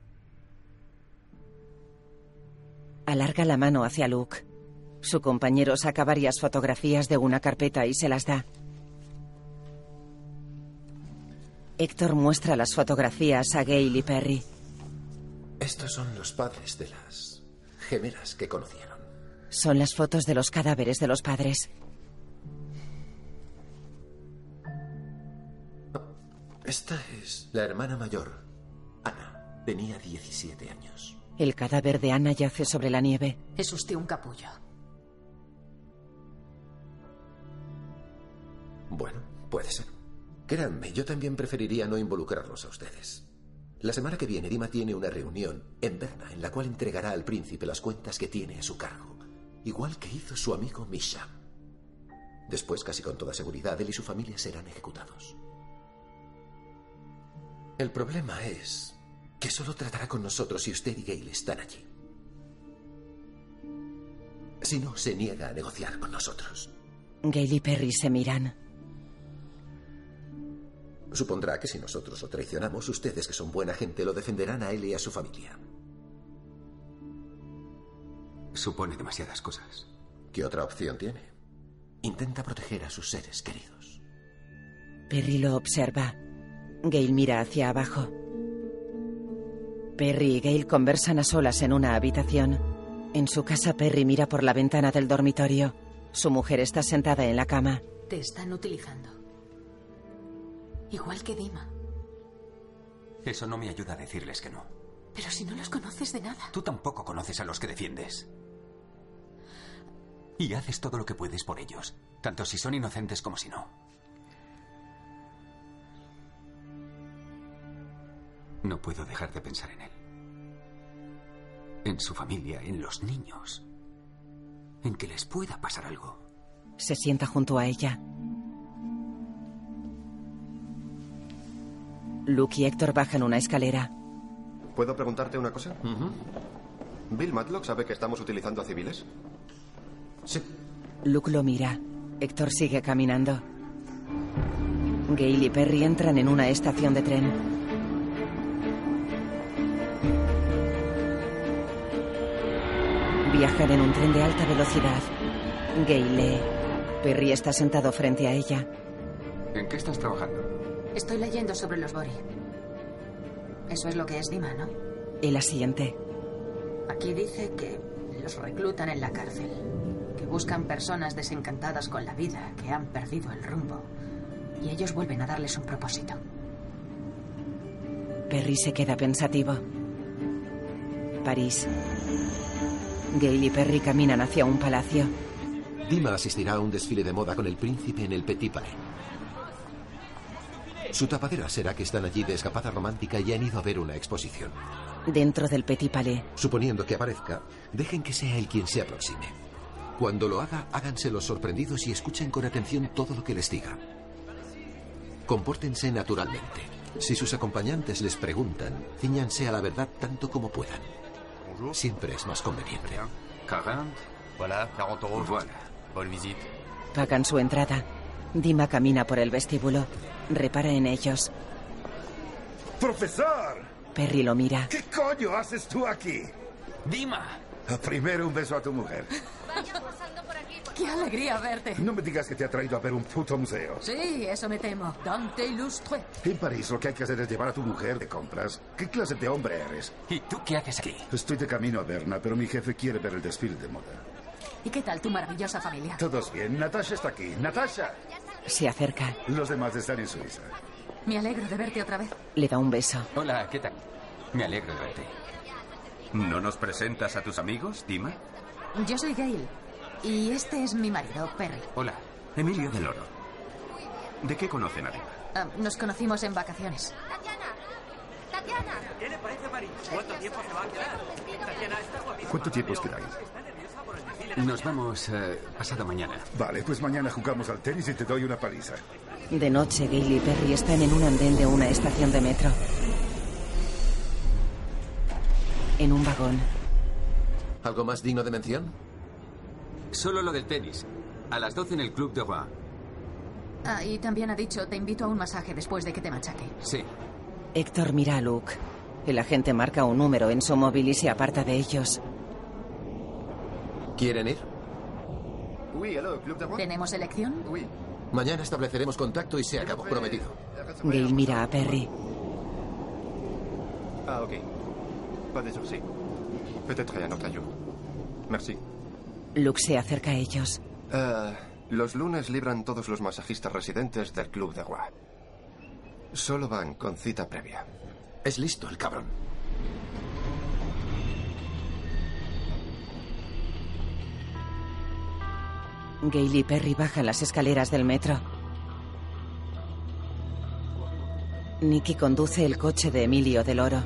Alarga la mano hacia Luke. Su compañero saca varias fotografías de una carpeta y se las da. Héctor muestra las fotografías a Gail y Perry. Estos son los padres de las gemelas que conocieron. Son las fotos de los cadáveres de los padres. Esta es la hermana mayor, Ana. Tenía 17 años. El cadáver de Ana yace sobre la nieve. Es usted un capullo. Bueno, puede ser. Créanme, yo también preferiría no involucrarlos a ustedes. La semana que viene, Dima tiene una reunión en Berna en la cual entregará al príncipe las cuentas que tiene a su cargo, igual que hizo su amigo Misha. Después, casi con toda seguridad, él y su familia serán ejecutados. El problema es que solo tratará con nosotros si usted y Gail están allí. Si no, se niega a negociar con nosotros. Gail y Perry se miran. Supondrá que si nosotros lo traicionamos, ustedes, que son buena gente, lo defenderán a él y a su familia. Supone demasiadas cosas. ¿Qué otra opción tiene? Intenta proteger a sus seres queridos. Perry lo observa. Gail mira hacia abajo. Perry y Gail conversan a solas en una habitación. En su casa, Perry mira por la ventana del dormitorio. Su mujer está sentada en la cama. Te están utilizando. Igual que Dima. Eso no me ayuda a decirles que no. Pero si no los conoces de nada. Tú tampoco conoces a los que defiendes. Y haces todo lo que puedes por ellos, tanto si son inocentes como si no. No puedo dejar de pensar en él. En su familia, en los niños. En que les pueda pasar algo. Se sienta junto a ella. Luke y Héctor bajan una escalera. ¿Puedo preguntarte una cosa? ¿Bill Matlock sabe que estamos utilizando a civiles? Sí. Luke lo mira. Héctor sigue caminando. Gail y Perry entran en una estación de tren. Viajan en un tren de alta velocidad. Gail lee. Perry está sentado frente a ella. ¿En qué estás trabajando? Estoy leyendo sobre los Bori. Eso es lo que es Dima, ¿no? Él asiente. Aquí dice que los reclutan en la cárcel, que buscan personas desencantadas con la vida, que han perdido el rumbo, y ellos vuelven a darles un propósito. Perry se queda pensativo. París. Gail y Perry caminan hacia un palacio. Dima asistirá a un desfile de moda con el príncipe en el Petit Palais. Su tapadera será que están allí de escapada romántica y han ido a ver una exposición. Dentro del Petit Palais. Suponiendo que aparezca, dejen que sea él quien se aproxime. Cuando lo haga, háganse los sorprendidos y escuchen con atención todo lo que les diga. Compórtense naturalmente. Si sus acompañantes les preguntan, ciñanse a la verdad tanto como puedan. Siempre es más conveniente. 40. Voilà, 40 euros. Voilà. Bonne visite. Pagan su entrada. Dima camina por el vestíbulo. Repara en ellos. ¡Profesor! Perry lo mira. ¿Qué coño haces tú aquí? Dima. Primero un beso a tu mujer. ¡Qué alegría verte! No me digas que te ha traído a ver un puto museo. Sí, eso me temo. Dante Illustre. En París lo que hay que hacer es llevar a tu mujer de compras. ¿Qué clase de hombre eres? ¿Y tú qué haces aquí? Estoy de camino a Berna, pero mi jefe quiere ver el desfile de moda. ¿Y qué tal tu maravillosa familia? Todos bien. Natasha está aquí. ¡Natasha! Se acerca. Los demás están en Suiza. Me alegro de verte otra vez. Le da un beso. Hola, ¿qué tal? Me alegro de verte. ¿No nos presentas a tus amigos, Dima? Yo soy Gail. Y este es mi marido, Perry. Hola, Emilio del Oro. ¿De qué conocen a Dima? Ah, nos conocimos en vacaciones. ¡Tatiana! ¿Qué le parece París? ¿Cuánto tiempo se va a quedar? Tatiana, está guapísima. ¿Cuánto tiempo os quedáis? Nos vamos eh, pasado mañana. Vale, pues mañana jugamos al tenis y te doy una paliza. De noche, Gail y Perry están en un andén de una estación de metro. En un vagón. ¿Algo más digno de mención? Solo lo del tenis. A las 12 en el Club de Roi. Ah, y también ha dicho, te invito a un masaje después de que te machaque. Sí. Héctor mira a Luke. El agente marca un número en su móvil y se aparta de ellos. ¿Quieren ir? ¿Tenemos elección? Mañana estableceremos contacto y se acabó, prometido. Gail mira a Perry. Ah, ok. Pas de souci. Peut-être un autre jour. Merci. Luke se acerca a ellos. Ah, los lunes libran todos los masajistas residentes del Club de Roi. Solo van con cita previa. Es listo el cabrón. Gail y Perry bajan las escaleras del metro. Nicky conduce el coche de Emilio del Oro.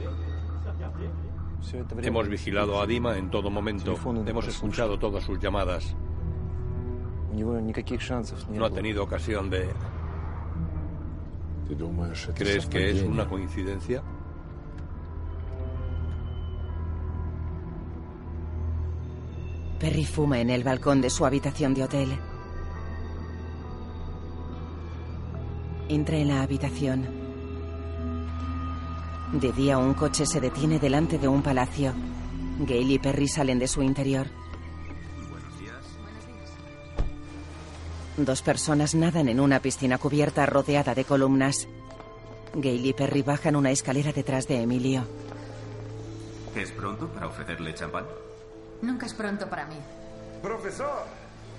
Hemos vigilado a Dima en todo momento. Hemos escuchado todas sus llamadas. No ha tenido ocasión de... ¿Crees que es una coincidencia? Perry fuma en el balcón de su habitación de hotel. Entra en la habitación. De día un coche se detiene delante de un palacio. Gail y Perry salen de su interior. Dos personas nadan en una piscina cubierta rodeada de columnas. Gail y Perry bajan una escalera detrás de Emilio. ¿Es pronto para ofrecerle champán? Nunca es pronto para mí. ¡Profesor!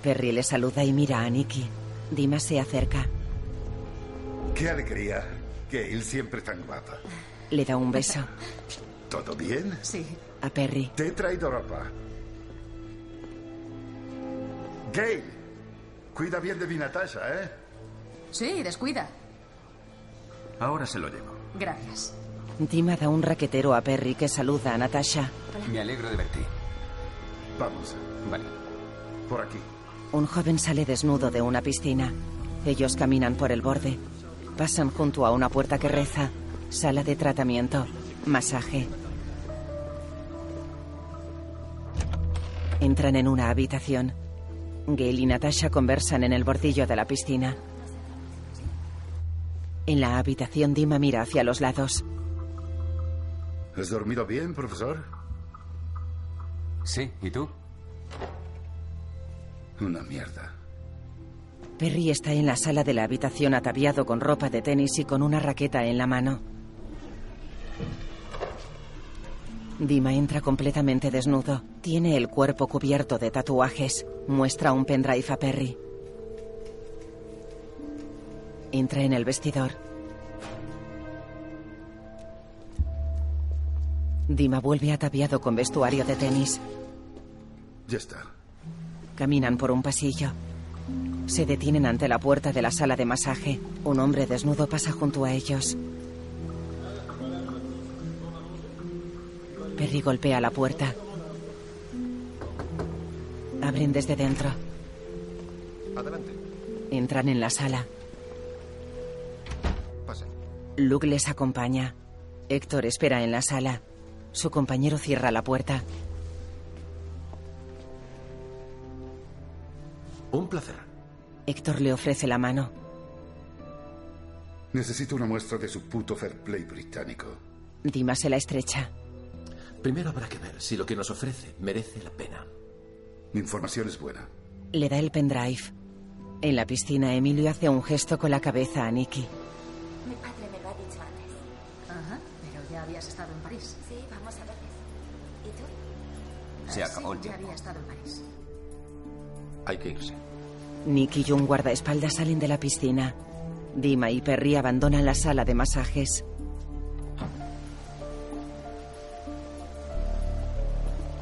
Perry le saluda y mira a Nicky. Dima se acerca. ¡Qué alegría! Gail siempre tan guapa. Le da un beso. ¿Todo bien? Sí. A Perry. Te he traído ropa. Gail, cuida bien de mi Natasha, ¿eh? Sí, descuida. Ahora se lo llevo. Gracias. Dima da un raquetero a Perry que saluda a Natasha. Me alegro de verte. Vamos. Vale. Por aquí. Un joven sale desnudo de una piscina. Ellos caminan por el borde. Pasan junto a una puerta que reza. Sala de tratamiento. Masaje. Entran en una habitación. Gail y Natasha conversan en el bordillo de la piscina. En la habitación Dima mira hacia los lados. ¿Has dormido bien, profesor? Sí, ¿y tú? Una mierda. Perry está en la sala de la habitación ataviado con ropa de tenis y con una raqueta en la mano. Dima entra completamente desnudo. Tiene el cuerpo cubierto de tatuajes. Muestra un pendrive a Perry. Entra en el vestidor. Dima vuelve ataviado con vestuario de tenis. Ya está. Caminan por un pasillo. Se detienen ante la puerta de la sala de masaje. Un hombre desnudo pasa junto a ellos. Perry golpea la puerta. Abren desde dentro. Adelante. Entran en la sala. Pasen. Luke les acompaña. Héctor espera en la sala. Su compañero cierra la puerta. Un placer. Héctor le ofrece la mano. Necesito una muestra de su puto fair play británico. Dima se la estrecha. Primero habrá que ver si lo que nos ofrece merece la pena. Mi información es buena. Le da el pendrive. En la piscina, Emilio hace un gesto con la cabeza a Nicky. Se acabó el tiempo. Hay que irse. Nicky y un guardaespaldas salen de la piscina. Dima y Perry abandonan la sala de masajes.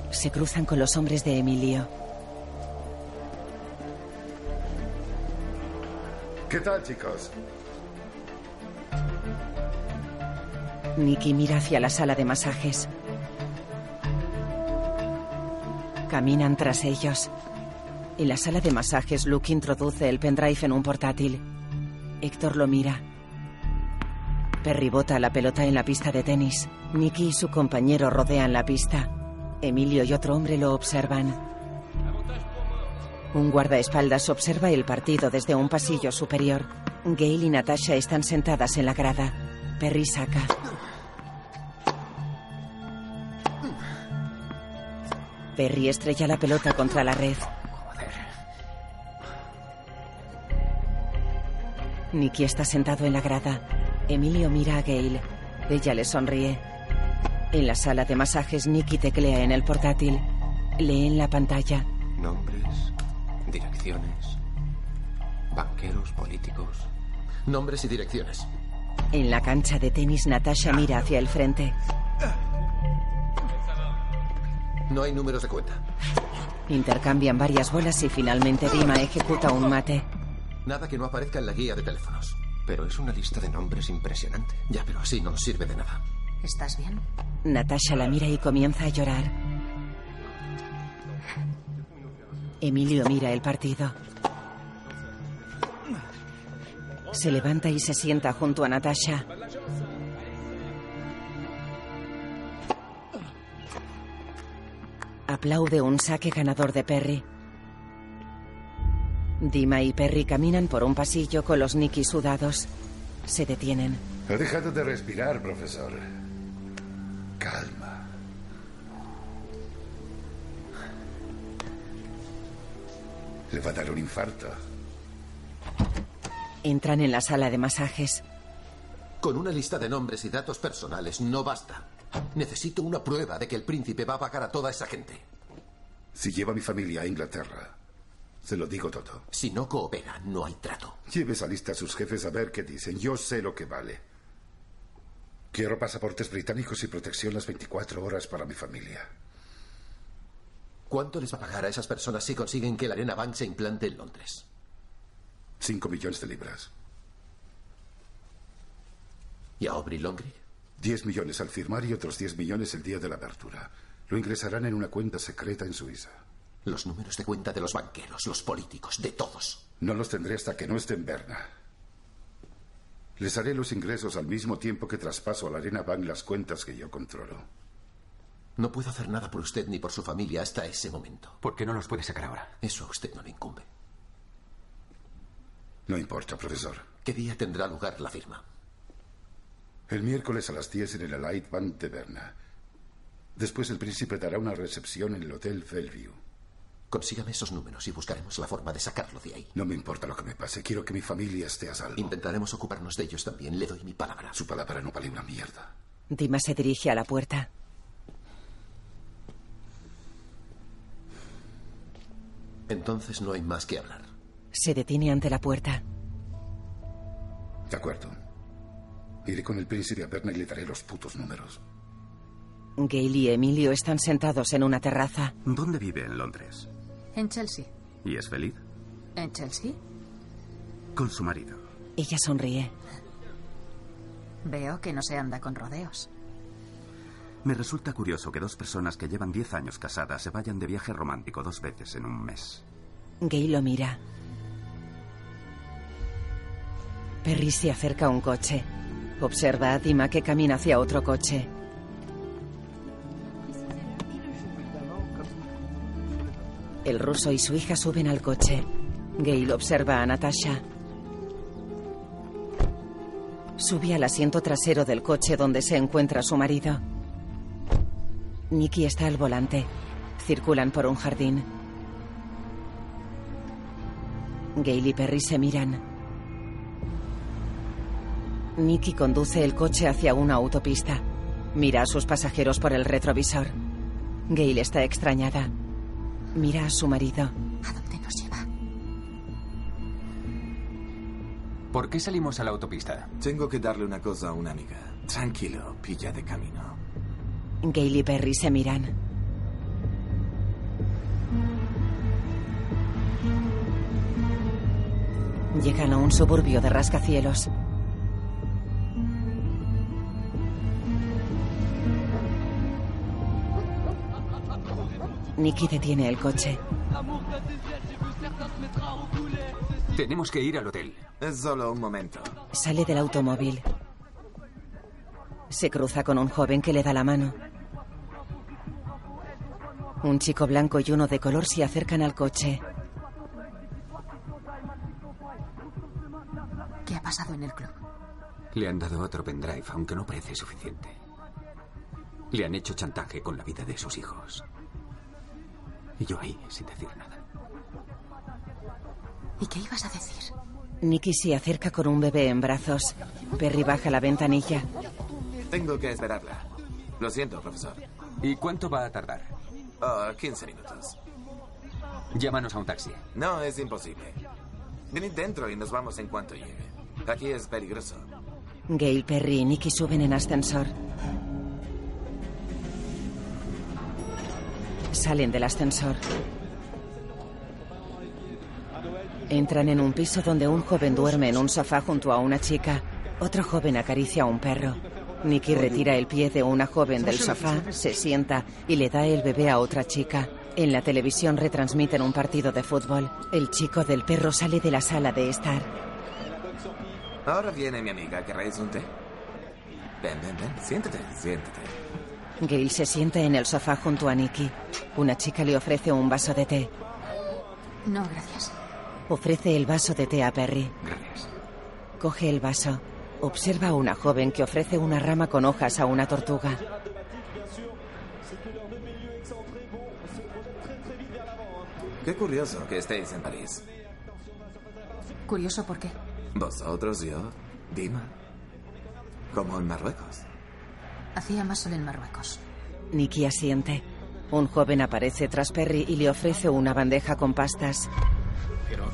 Se cruzan con los hombres de Emilio. ¿Qué tal, chicos? Nicky mira hacia la sala de masajes. Caminan tras ellos. En la sala de masajes, Luke introduce el pendrive en un portátil. Héctor lo mira. Perry bota la pelota en la pista de tenis. Nicky y su compañero rodean la pista. Emilio y otro hombre lo observan. Un guardaespaldas observa el partido desde un pasillo superior. Gail y Natasha están sentadas en la grada. Perry saca. Perry estrella la pelota contra la red. Nicky está sentado en la grada. Emilio mira a Gail. Ella le sonríe. En la sala de masajes, Nicky teclea en el portátil. Lee en la pantalla. Nombres, direcciones, banqueros, políticos. Nombres y direcciones. En la cancha de tenis, Natasha mira hacia el frente. No hay números de cuenta. Intercambian varias bolas y finalmente Dima ejecuta un mate. Nada que no aparezca en la guía de teléfonos. Pero es una lista de nombres impresionante. Ya, pero así no sirve de nada. ¿Estás bien? Natasha la mira y comienza a llorar. Emilio mira el partido. Se levanta y se sienta junto a Natasha. Aplaude un saque ganador de Perry. Dima y Perry caminan por un pasillo con los Nicky sudados. Se detienen. Ha dejado de respirar, profesor. Calma. Le va a dar un infarto. Entran en la sala de masajes. Con una lista de nombres y datos personales no basta. Necesito una prueba de que el príncipe va a pagar a toda esa gente. Si lleva a mi familia a Inglaterra, se lo digo todo. Si no coopera, no hay trato. Lleves a lista a sus jefes a ver qué dicen. Yo sé lo que vale. Quiero pasaportes británicos y protección las 24 horas para mi familia. ¿Cuánto les va a pagar a esas personas si consiguen que la Arena Bank se implante en Londres? Cinco millones de libras. ¿Y a Aubrey Longry? 10 millones al firmar y otros 10 millones el día de la apertura. Lo ingresarán en una cuenta secreta en Suiza. Los números de cuenta de los banqueros, los políticos, de todos. No los tendré hasta que no esté en Berna. Les haré los ingresos al mismo tiempo que traspaso a la Arena Bank las cuentas que yo controlo. No puedo hacer nada por usted ni por su familia hasta ese momento. ¿Por qué no los puede sacar ahora? Eso a usted no le incumbe. No importa, profesor. ¿Qué día tendrá lugar la firma? El miércoles a las 10 en el Light Bank de Berna. Después el príncipe dará una recepción en el Hotel Bellevue. Consígame esos números y buscaremos la forma de sacarlo de ahí. No me importa lo que me pase. Quiero que mi familia esté a salvo. Intentaremos ocuparnos de ellos también. Le doy mi palabra. Su palabra no vale una mierda. Dima se dirige a la puerta. Entonces no hay más que hablar. Se detiene ante la puerta. De acuerdo. Iré con el príncipe a Berna y le daré los putos números. Gail y Emilio están sentados en una terraza. ¿Dónde vive en Londres? En Chelsea. ¿Y es feliz? ¿En Chelsea? Con su marido. Ella sonríe. Veo que no se anda con rodeos. Me resulta curioso que dos personas que llevan 10 años casadas se vayan de viaje romántico dos veces en un mes. Gay lo mira. Perry se acerca a un coche. Observa a Dima que camina hacia otro coche. El ruso y su hija suben al coche. Gail observa a Natasha. Sube al asiento trasero del coche donde se encuentra su marido. Nicky está al volante. Circulan por un jardín. Gail y Perry se miran. Nicky conduce el coche hacia una autopista. Mira a sus pasajeros por el retrovisor. Gail está extrañada. Mira a su marido. ¿A dónde nos lleva? ¿Por qué salimos a la autopista? Tengo que darle una cosa a una amiga. Tranquilo, pilla de camino. Gail y Perry se miran. Llegan a un suburbio de rascacielos. Nicky detiene el coche. Tenemos que ir al hotel. Es solo un momento. Sale del automóvil. Se cruza con un joven que le da la mano. Un chico blanco y uno de color se acercan al coche. ¿Qué ha pasado en el club? Le han dado otro pendrive, aunque no parece suficiente. Le han hecho chantaje con la vida de sus hijos. Y yo ahí, sin decir nada. ¿Y qué ibas a decir? Nicky se acerca con un bebé en brazos. Perry baja la ventanilla. Tengo que esperarla. Lo siento, profesor. ¿Y cuánto va a tardar? Oh, 15 minutos. Llámanos a un taxi. No, es imposible. Venid dentro y nos vamos en cuanto llegue. Aquí es peligroso. Gail, Perry y Nicky suben en ascensor. Salen del ascensor. Entran en un piso donde un joven duerme en un sofá junto a una chica. Otro joven acaricia a un perro. Nicky retira el pie de una joven del sofá, se sienta y le da el bebé a otra chica. En la televisión retransmiten un partido de fútbol. El chico del perro sale de la sala de estar. Ahora viene mi amiga. ¿Querréis un té? Ven, ven, ven. Siéntate, siéntate. Gail se sienta en el sofá junto a Nicky. Una chica le ofrece un vaso de té. No, gracias. Ofrece el vaso de té a Perry. Gracias. Coge el vaso. Observa a una joven que ofrece una rama con hojas a una tortuga. Qué curioso que estéis en París. ¿Curioso por qué? Vosotros, yo, Dima. Como en Marruecos. Hacía más sol en Marruecos. Nicky asiente. Un joven aparece tras Perry y le ofrece una bandeja con pastas. Pero...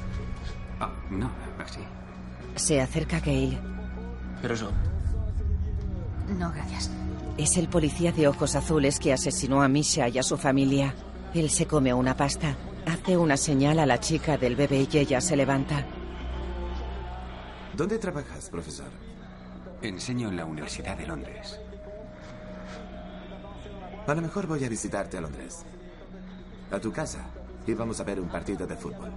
Ah, no, así. Se acerca a Gail. Pero yo... No, gracias. Es el policía de ojos azules que asesinó a Misha y a su familia. Él se come una pasta. Hace una señal a la chica del bebé y ella se levanta. ¿Dónde trabajas, profesor? Enseño en la Universidad de Londres. A lo mejor voy a visitarte a Londres. A tu casa. Y vamos a ver un partido de fútbol.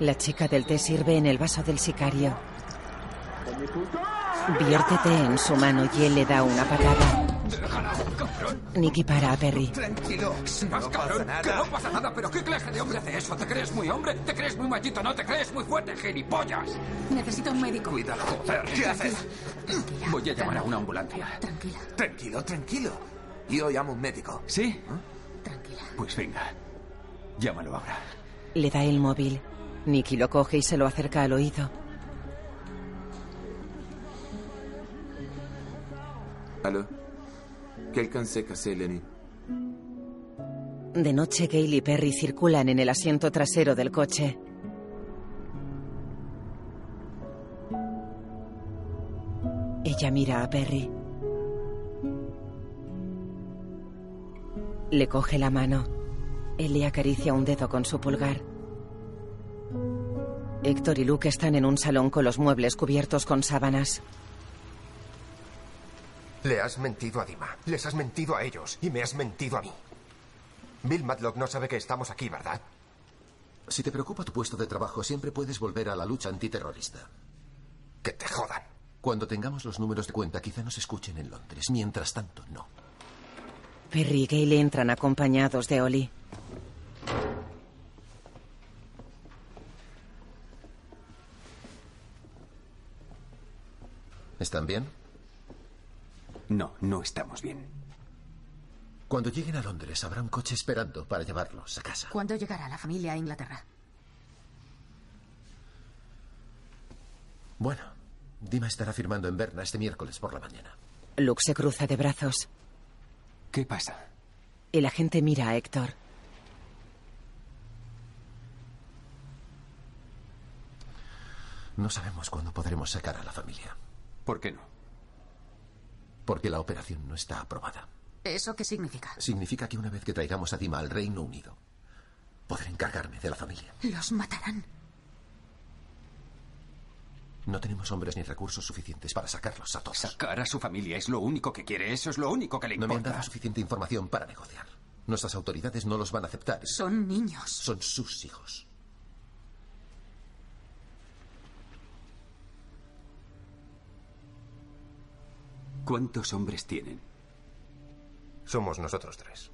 La chica del té sirve en el vaso del sicario. Vierte té en su mano y él le da una patada. Nicky para a Perry. Tranquilo, más cabrón, que no pasa nada, pero ¿qué clase de hombre hace eso? ¿Te crees muy hombre? ¿Te crees muy machito? ¿No te crees muy fuerte, gilipollas? Necesito un médico. Cuidado, joder, ¿qué haces? Voy a llamar a una ambulancia. Tranquila. Tranquilo, tranquilo. Yo llamo a un médico. ¿Sí? Tranquila. Pues venga. Llámalo ahora. Le da el móvil. Nicky lo coge y se lo acerca al oído. Allô Quelqu'un sait De noche, Gail y Perry circulan en el asiento trasero del coche. Ella mira a Perry. Le coge la mano. Él le acaricia un dedo con su pulgar. Héctor y Luke están en un salón con los muebles cubiertos con sábanas. Le has mentido a Dima, les has mentido a ellos y me has mentido a mí. Bill Matlock no sabe que estamos aquí, ¿verdad? Si te preocupa tu puesto de trabajo, siempre puedes volver a la lucha antiterrorista. Que te jodan. Cuando tengamos los números de cuenta, quizá nos escuchen en Londres. Mientras tanto, no. Perry y Gail entran acompañados de Oli. ¿Están bien? No, no estamos bien. Cuando lleguen a Londres, habrá un coche esperando para llevarlos a casa. ¿Cuándo llegará la familia a Inglaterra? Bueno, Dima estará firmando en Berna este miércoles por la mañana. Luke se cruza de brazos. ¿Qué pasa? El agente mira a Héctor. No sabemos cuándo podremos sacar a la familia. ¿Por qué no? Porque la operación no está aprobada. ¿Eso qué significa? Significa que una vez que traigamos a Dima al Reino Unido, podré encargarme de la familia. Los matarán. No tenemos hombres ni recursos suficientes para sacarlos a todos. Sacar a su familia es lo único que quiere. Eso es lo único que le No importa. me han dado suficiente información para negociar. Nuestras autoridades no los van a aceptar. Son niños. Son sus hijos. ¿Cuántos hombres tienen? Somos nosotros tres.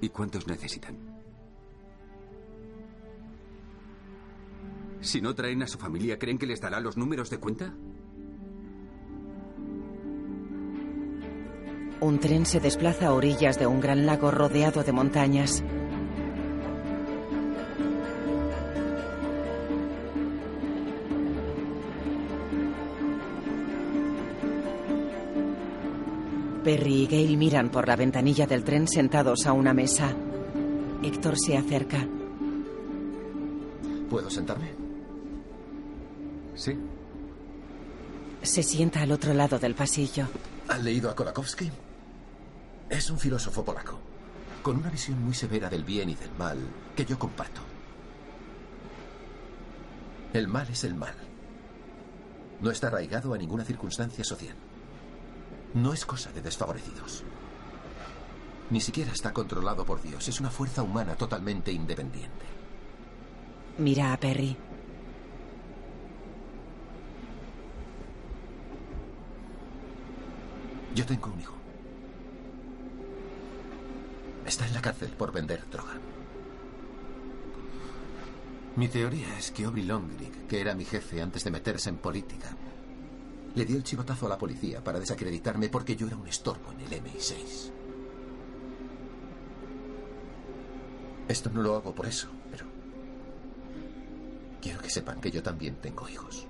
¿Y cuántos necesitan? Si no traen a su familia, ¿creen que les dará los números de cuenta? Un tren se desplaza a orillas de un gran lago rodeado de montañas. Perry y Gail miran por la ventanilla del tren sentados a una mesa. Héctor se acerca. ¿Puedo sentarme? Sí. Se sienta al otro lado del pasillo. ¿Han leído a Kolakowski? Es un filósofo polaco, con una visión muy severa del bien y del mal que yo comparto. El mal es el mal. No está arraigado a ninguna circunstancia social. No es cosa de desfavorecidos. Ni siquiera está controlado por Dios. Es una fuerza humana totalmente independiente. Mira a Perry. Yo tengo un hijo. Está en la cárcel por vender droga. Mi teoría es que Aubrey Longrick, que era mi jefe antes de meterse en política, le dio el chivotazo a la policía para desacreditarme porque yo era un estorbo en el MI6. Esto no lo hago por eso, pero quiero que sepan que yo también tengo hijos.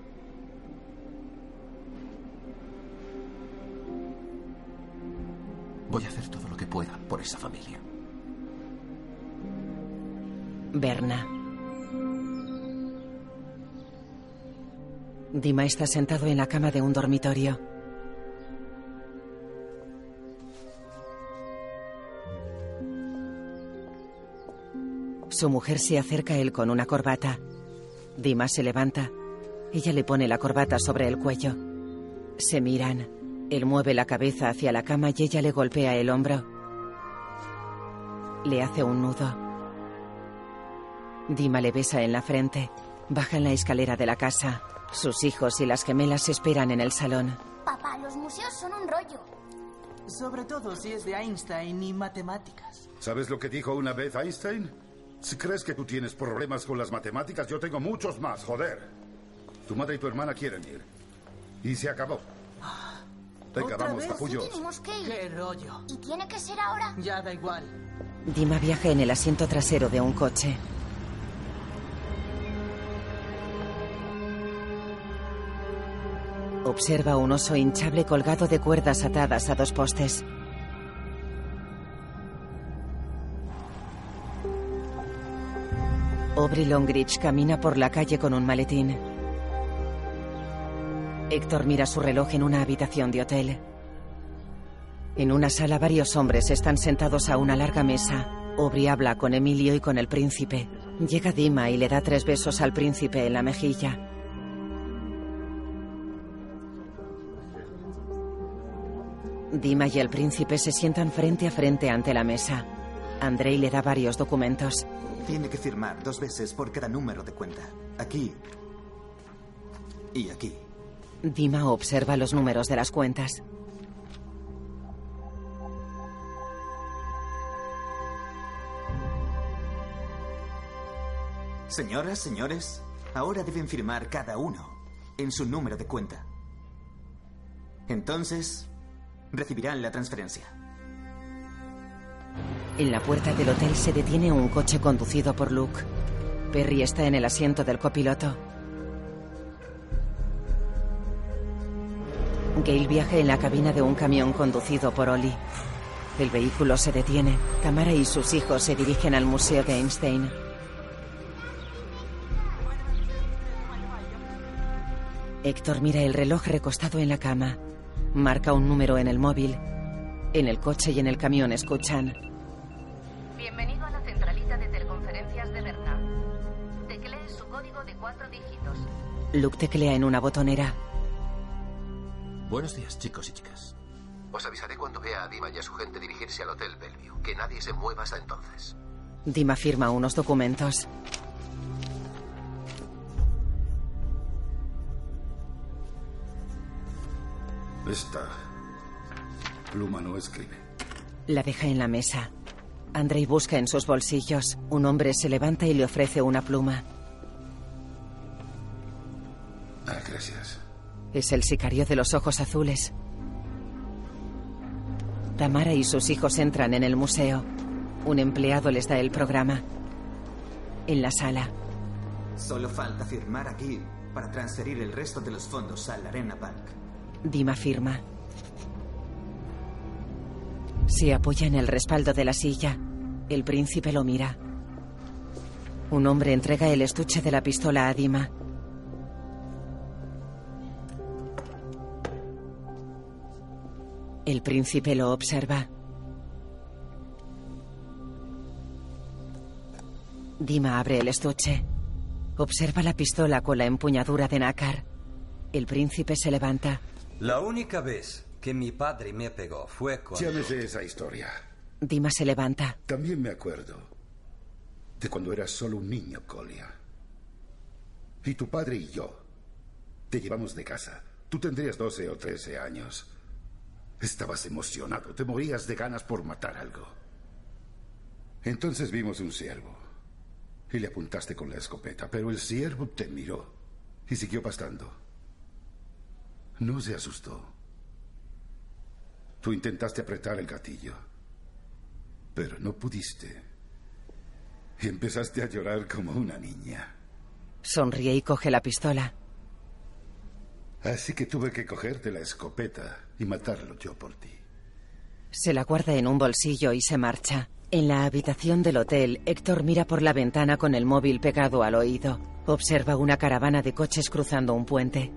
Voy a hacer todo lo que pueda por esa familia. Berna. Dima está sentado en la cama de un dormitorio. Su mujer se acerca a él con una corbata. Dima se levanta. Ella le pone la corbata sobre el cuello. Se miran. Él mueve la cabeza hacia la cama y ella le golpea el hombro. Le hace un nudo. Dima le besa en la frente. Baja en la escalera de la casa. Sus hijos y las gemelas esperan en el salón. Papá, los museos son un rollo. Sobre todo si es de Einstein y matemáticas. ¿Sabes lo que dijo una vez Einstein? Si crees que tú tienes problemas con las matemáticas, yo tengo muchos más, joder. Tu madre y tu hermana quieren ir. Y se acabó. Venga, ¿Otra vamos, vez? capullos. Tenemos que ir. ¡Qué rollo! ¿Y tiene que ser ahora? Ya da igual. Dima viaja en el asiento trasero de un coche. Observa un oso hinchable colgado de cuerdas atadas a dos postes. Aubrey Longridge camina por la calle con un maletín. Héctor mira su reloj en una habitación de hotel. En una sala varios hombres están sentados a una larga mesa. Aubrey habla con Emilio y con el príncipe. Llega Dima y le da tres besos al príncipe en la mejilla. Dima y el príncipe se sientan frente a frente ante la mesa. Andrei le da varios documentos. Tiene que firmar dos veces por cada número de cuenta. Aquí y aquí. Dima observa los números de las cuentas. Señoras, señores, ahora deben firmar cada uno en su número de cuenta. Entonces, recibirán la transferencia. En la puerta del hotel se detiene un coche conducido por Luke. Perry está en el asiento del copiloto. Gail viaja en la cabina de un camión conducido por Oli. El vehículo se detiene. Tamara y sus hijos se dirigen al Museo de Einstein. Héctor mira el reloj recostado en la cama. Marca un número en el móvil. En el coche y en el camión escuchan. Bienvenido a la centralita de teleconferencias de Berna. Teclee su código de cuatro dígitos. Luke teclea en una botonera. Buenos días, chicos y chicas. Os avisaré cuando vea a Dima y a su gente dirigirse al Hotel Bellevue. Que nadie se mueva hasta entonces. Dima firma unos documentos. Esta pluma no escribe. La deja en la mesa. Andrei busca en sus bolsillos. Un hombre se levanta y le ofrece una pluma. Ah, gracias. Es el sicario de los ojos azules. Tamara y sus hijos entran en el museo. Un empleado les da el programa. En la sala. Solo falta firmar aquí para transferir el resto de los fondos al Arena Bank. Dima firma. Se apoya en el respaldo de la silla. El príncipe lo mira. Un hombre entrega el estuche de la pistola a Dima. El príncipe lo observa. Dima abre el estuche. Observa la pistola con la empuñadura de nácar. El príncipe se levanta. La única vez que mi padre me pegó fue cuando... Llámese esa historia. Dima se levanta. También me acuerdo de cuando eras solo un niño, Colia. Y tu padre y yo te llevamos de casa. Tú tendrías 12 o 13 años. Estabas emocionado, te morías de ganas por matar algo. Entonces vimos un ciervo y le apuntaste con la escopeta, pero el ciervo te miró y siguió pastando. No se asustó. Tú intentaste apretar el gatillo, pero no pudiste. Y empezaste a llorar como una niña. Sonríe y coge la pistola. Así que tuve que cogerte la escopeta y matarlo yo por ti. Se la guarda en un bolsillo y se marcha. En la habitación del hotel, Héctor mira por la ventana con el móvil pegado al oído. Observa una caravana de coches cruzando un puente.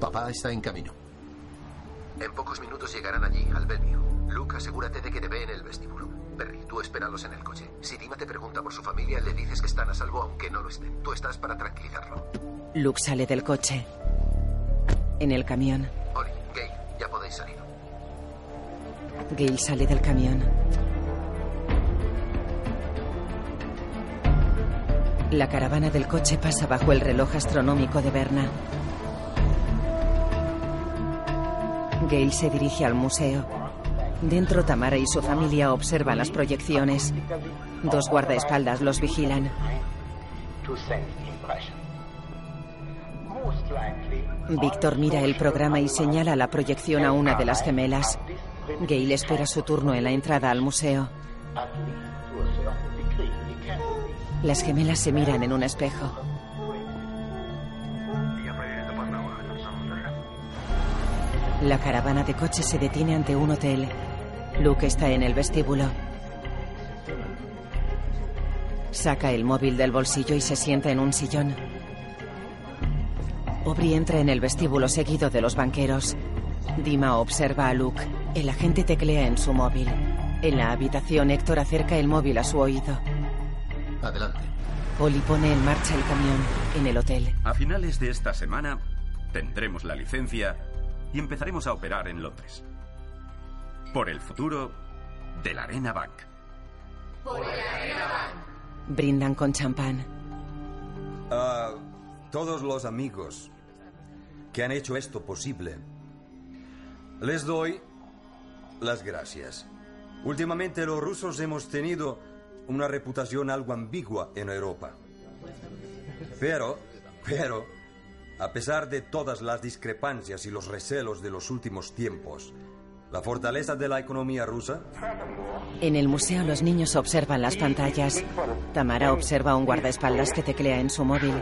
Papá está en camino. En pocos minutos llegarán allí, al venue. Luke, asegúrate de que te ve en el vestíbulo. Perry, tú espéralos en el coche. Si Dima te pregunta por su familia, le dices que están a salvo aunque no lo estén. Tú estás para tranquilizarlo. Luke sale del coche. En el camión. Oli, Gay, ya podéis salir. Gail sale del camión. La caravana del coche pasa bajo el reloj astronómico de Berna. Gail se dirige al museo. Dentro, Tamara y su familia observan las proyecciones. Dos guardaespaldas los vigilan. Víctor mira el programa y señala la proyección a una de las gemelas. Gail espera su turno en la entrada al museo. Las gemelas se miran en un espejo. La caravana de coches se detiene ante un hotel. Luke está en el vestíbulo. Saca el móvil del bolsillo y se sienta en un sillón. Aubrey entra en el vestíbulo seguido de los banqueros. Dima observa a Luke. El agente teclea en su móvil. En la habitación, Héctor acerca el móvil a su oído. Adelante. Polly pone en marcha el camión en el hotel. A finales de esta semana tendremos la licencia y empezaremos a operar en Londres. Por el futuro de la Arena Bank. Por la Arena Bank. Brindan con champán. A todos los amigos que han hecho esto posible, les doy las gracias. Últimamente los rusos hemos tenido una reputación algo ambigua en Europa. Pero, pero, a pesar de todas las discrepancias y los recelos de los últimos tiempos, la fortaleza de la economía rusa... En el museo los niños observan las pantallas. Tamara observa un guardaespaldas que teclea en su móvil.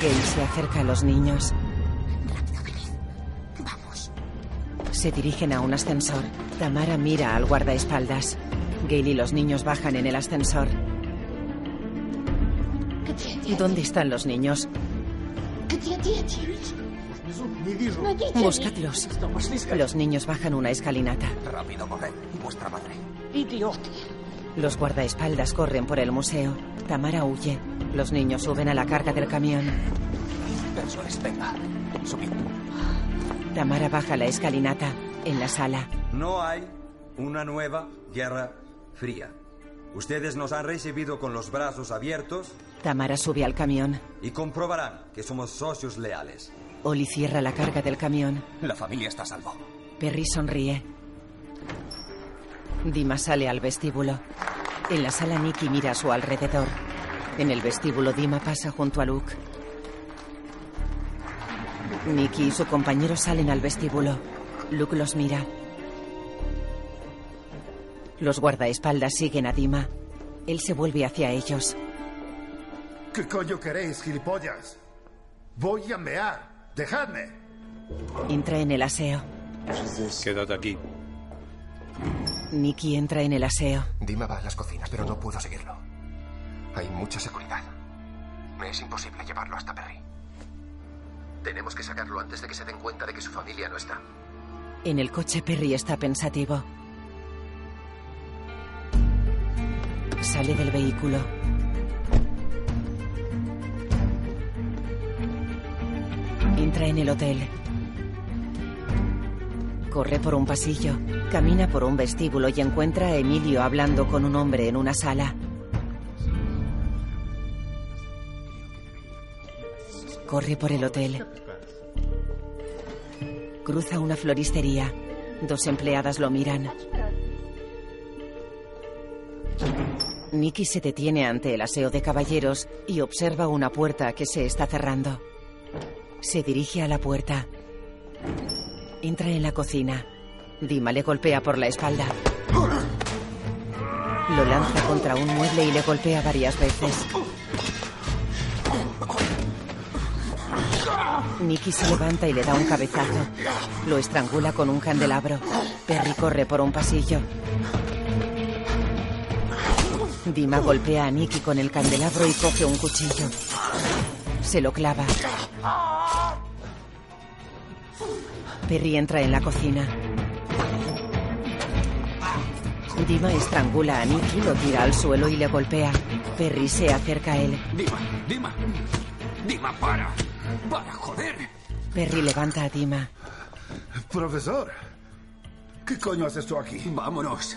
Gail se acerca a los niños. Vamos. Se dirigen a un ascensor. Tamara mira al guardaespaldas. Gail y los niños bajan en el ascensor. ¿Dónde están los niños? Buscadlos. Los niños bajan una escalinata. Rápido, corred. ¿Y vuestra madre? Los guardaespaldas corren por el museo. Tamara huye. Los niños suben a la carga del camión. Venga. Subid. Tamara baja la escalinata. En la sala. No hay una nueva guerra fría. Ustedes nos han recibido con los brazos abiertos. Tamara sube al camión. Y comprobarán que somos socios leales. Oli cierra la carga del camión. La familia está a salvo. Perry sonríe. Dima sale al vestíbulo. En la sala Nicky mira a su alrededor. En el vestíbulo Dima pasa junto a Luke. Nicky y su compañero salen al vestíbulo. Luke los mira. Los guardaespaldas siguen a Dima. Él se vuelve hacia ellos. ¿Qué coño queréis, gilipollas? Voy a mear. Dejadme. Entra en el aseo. Quédate aquí. Nicky entra en el aseo. Dima va a las cocinas, pero no puedo seguirlo. Hay mucha seguridad. Me es imposible llevarlo hasta Perry. Tenemos que sacarlo antes de que se den cuenta de que su familia no está. En el coche Perry está pensativo. Sale del vehículo. Entra en el hotel. Corre por un pasillo, camina por un vestíbulo y encuentra a Emilio hablando con un hombre en una sala. Corre por el hotel. Cruza una floristería. Dos empleadas lo miran. Nicky se detiene ante el aseo de caballeros y observa una puerta que se está cerrando. Se dirige a la puerta. Entra en la cocina. Dima le golpea por la espalda. Lo lanza contra un mueble y le golpea varias veces. Nicky se levanta y le da un cabezazo. Lo estrangula con un candelabro. Perry corre por un pasillo. Dima golpea a Nicky con el candelabro y coge un cuchillo. Se lo clava. Perry entra en la cocina. Dima estrangula a Nicky, lo tira al suelo y le golpea. Perry se acerca a él. Dima, Dima. Dima, para. Para, joder. Perry levanta a Dima. Profesor, ¿qué coño haces tú aquí? Vámonos.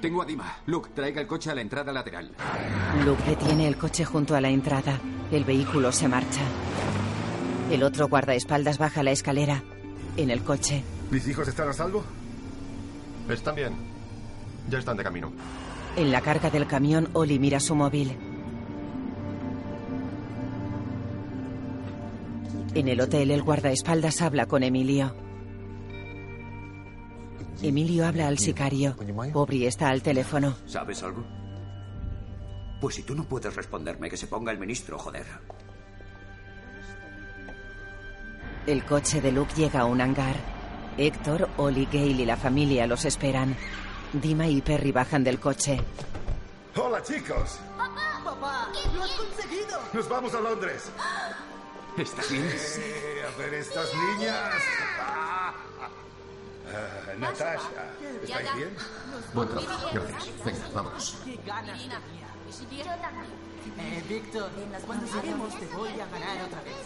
Tengo a Dima. Luke, traiga el coche a la entrada lateral. Luke detiene el coche junto a la entrada. El vehículo se marcha. El otro guardaespaldas baja la escalera. En el coche. ¿Mis hijos están a salvo? Están bien. Ya están de camino. En la carga del camión, Oli mira su móvil. En el hotel, el guardaespaldas habla con Emilio. Emilio habla al sicario. Aubrey está al teléfono. ¿Sabes algo? Pues si tú no puedes responderme, que se ponga el ministro, joder. El coche de Luke llega a un hangar. Héctor, Oli, Gale y la familia los esperan. Dima y Perry bajan del coche. Hola, chicos. ¡Papá! ¡Papá! ¡Lo has conseguido! Nos vamos a Londres. ¿Estás bien? Sí, a ver estas niñas. Ah, Natasha, ¿estáis bien? Buen trabajo, gracias. Venga, vámonos. ¡Qué ganas tenía! Eh, Víctor, cuando lleguemos te voy a ganar otra vez.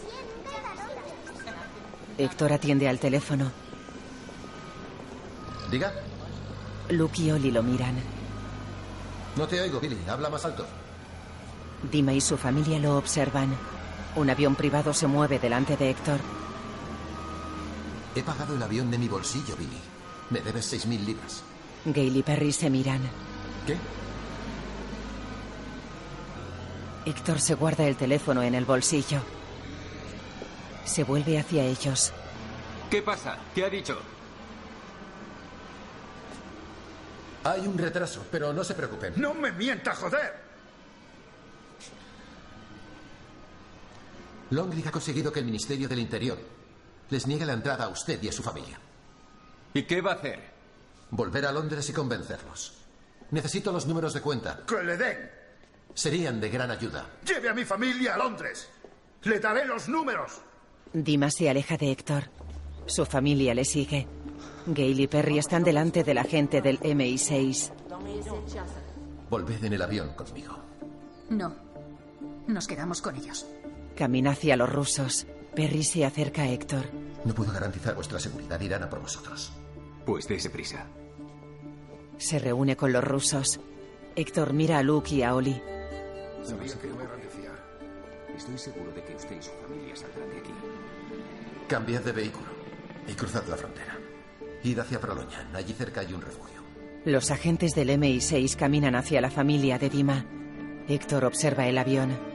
Héctor atiende al teléfono. Diga. Luke y Oli lo miran. No te oigo, Billy. Habla más alto. Dima y su familia lo observan. Un avión privado se mueve delante de Héctor. He pagado el avión de mi bolsillo, Billy. Me debes seis mil libras. Gale y Perry se miran. ¿Qué? Héctor se guarda el teléfono en el bolsillo. Se vuelve hacia ellos. ¿Qué pasa? ¿Qué ha dicho? Hay un retraso, pero no se preocupen. ¡No me mienta, joder! Longrig ha conseguido que el Ministerio del Interior les niegue la entrada a usted y a su familia. ¿Y qué va a hacer? Volver a Londres y convencerlos. Necesito los números de cuenta. ¡Que le den! Serían de gran ayuda. ¡Lleve a mi familia a Londres! ¡Le daré los números! Dima se aleja de Héctor. Su familia le sigue. Gale y Perry están delante del agente del MI6. Volved en el avión conmigo. No. Nos quedamos con ellos. Camina hacia los rusos. Perry se acerca a Héctor. No puedo garantizar vuestra seguridad. Irán a por vosotros. Pues dése prisa. Se reúne con los rusos. Héctor mira a Luke y a Oli. Estoy seguro de que usted y su familia saldrán de aquí. Cambiad de vehículo y cruzad la frontera. Id hacia Proloñan. Allí cerca hay un refugio. Los agentes del MI6 caminan hacia la familia de Dima. Héctor observa el avión.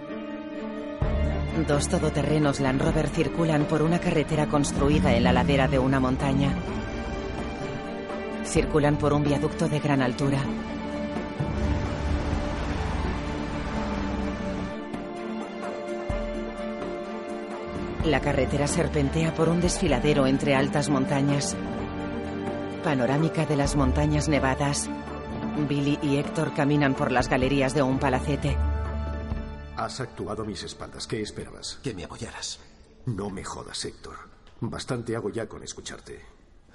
Dos todoterrenos Land Rover circulan por una carretera construida en la ladera de una montaña. Circulan por un viaducto de gran altura. La carretera serpentea por un desfiladero entre altas montañas. Panorámica de las montañas nevadas. Billy y Héctor caminan por las galerías de un palacete. Has actuado a mis espaldas. ¿Qué esperabas? Que me apoyaras. No me jodas, Héctor. Bastante hago ya con escucharte.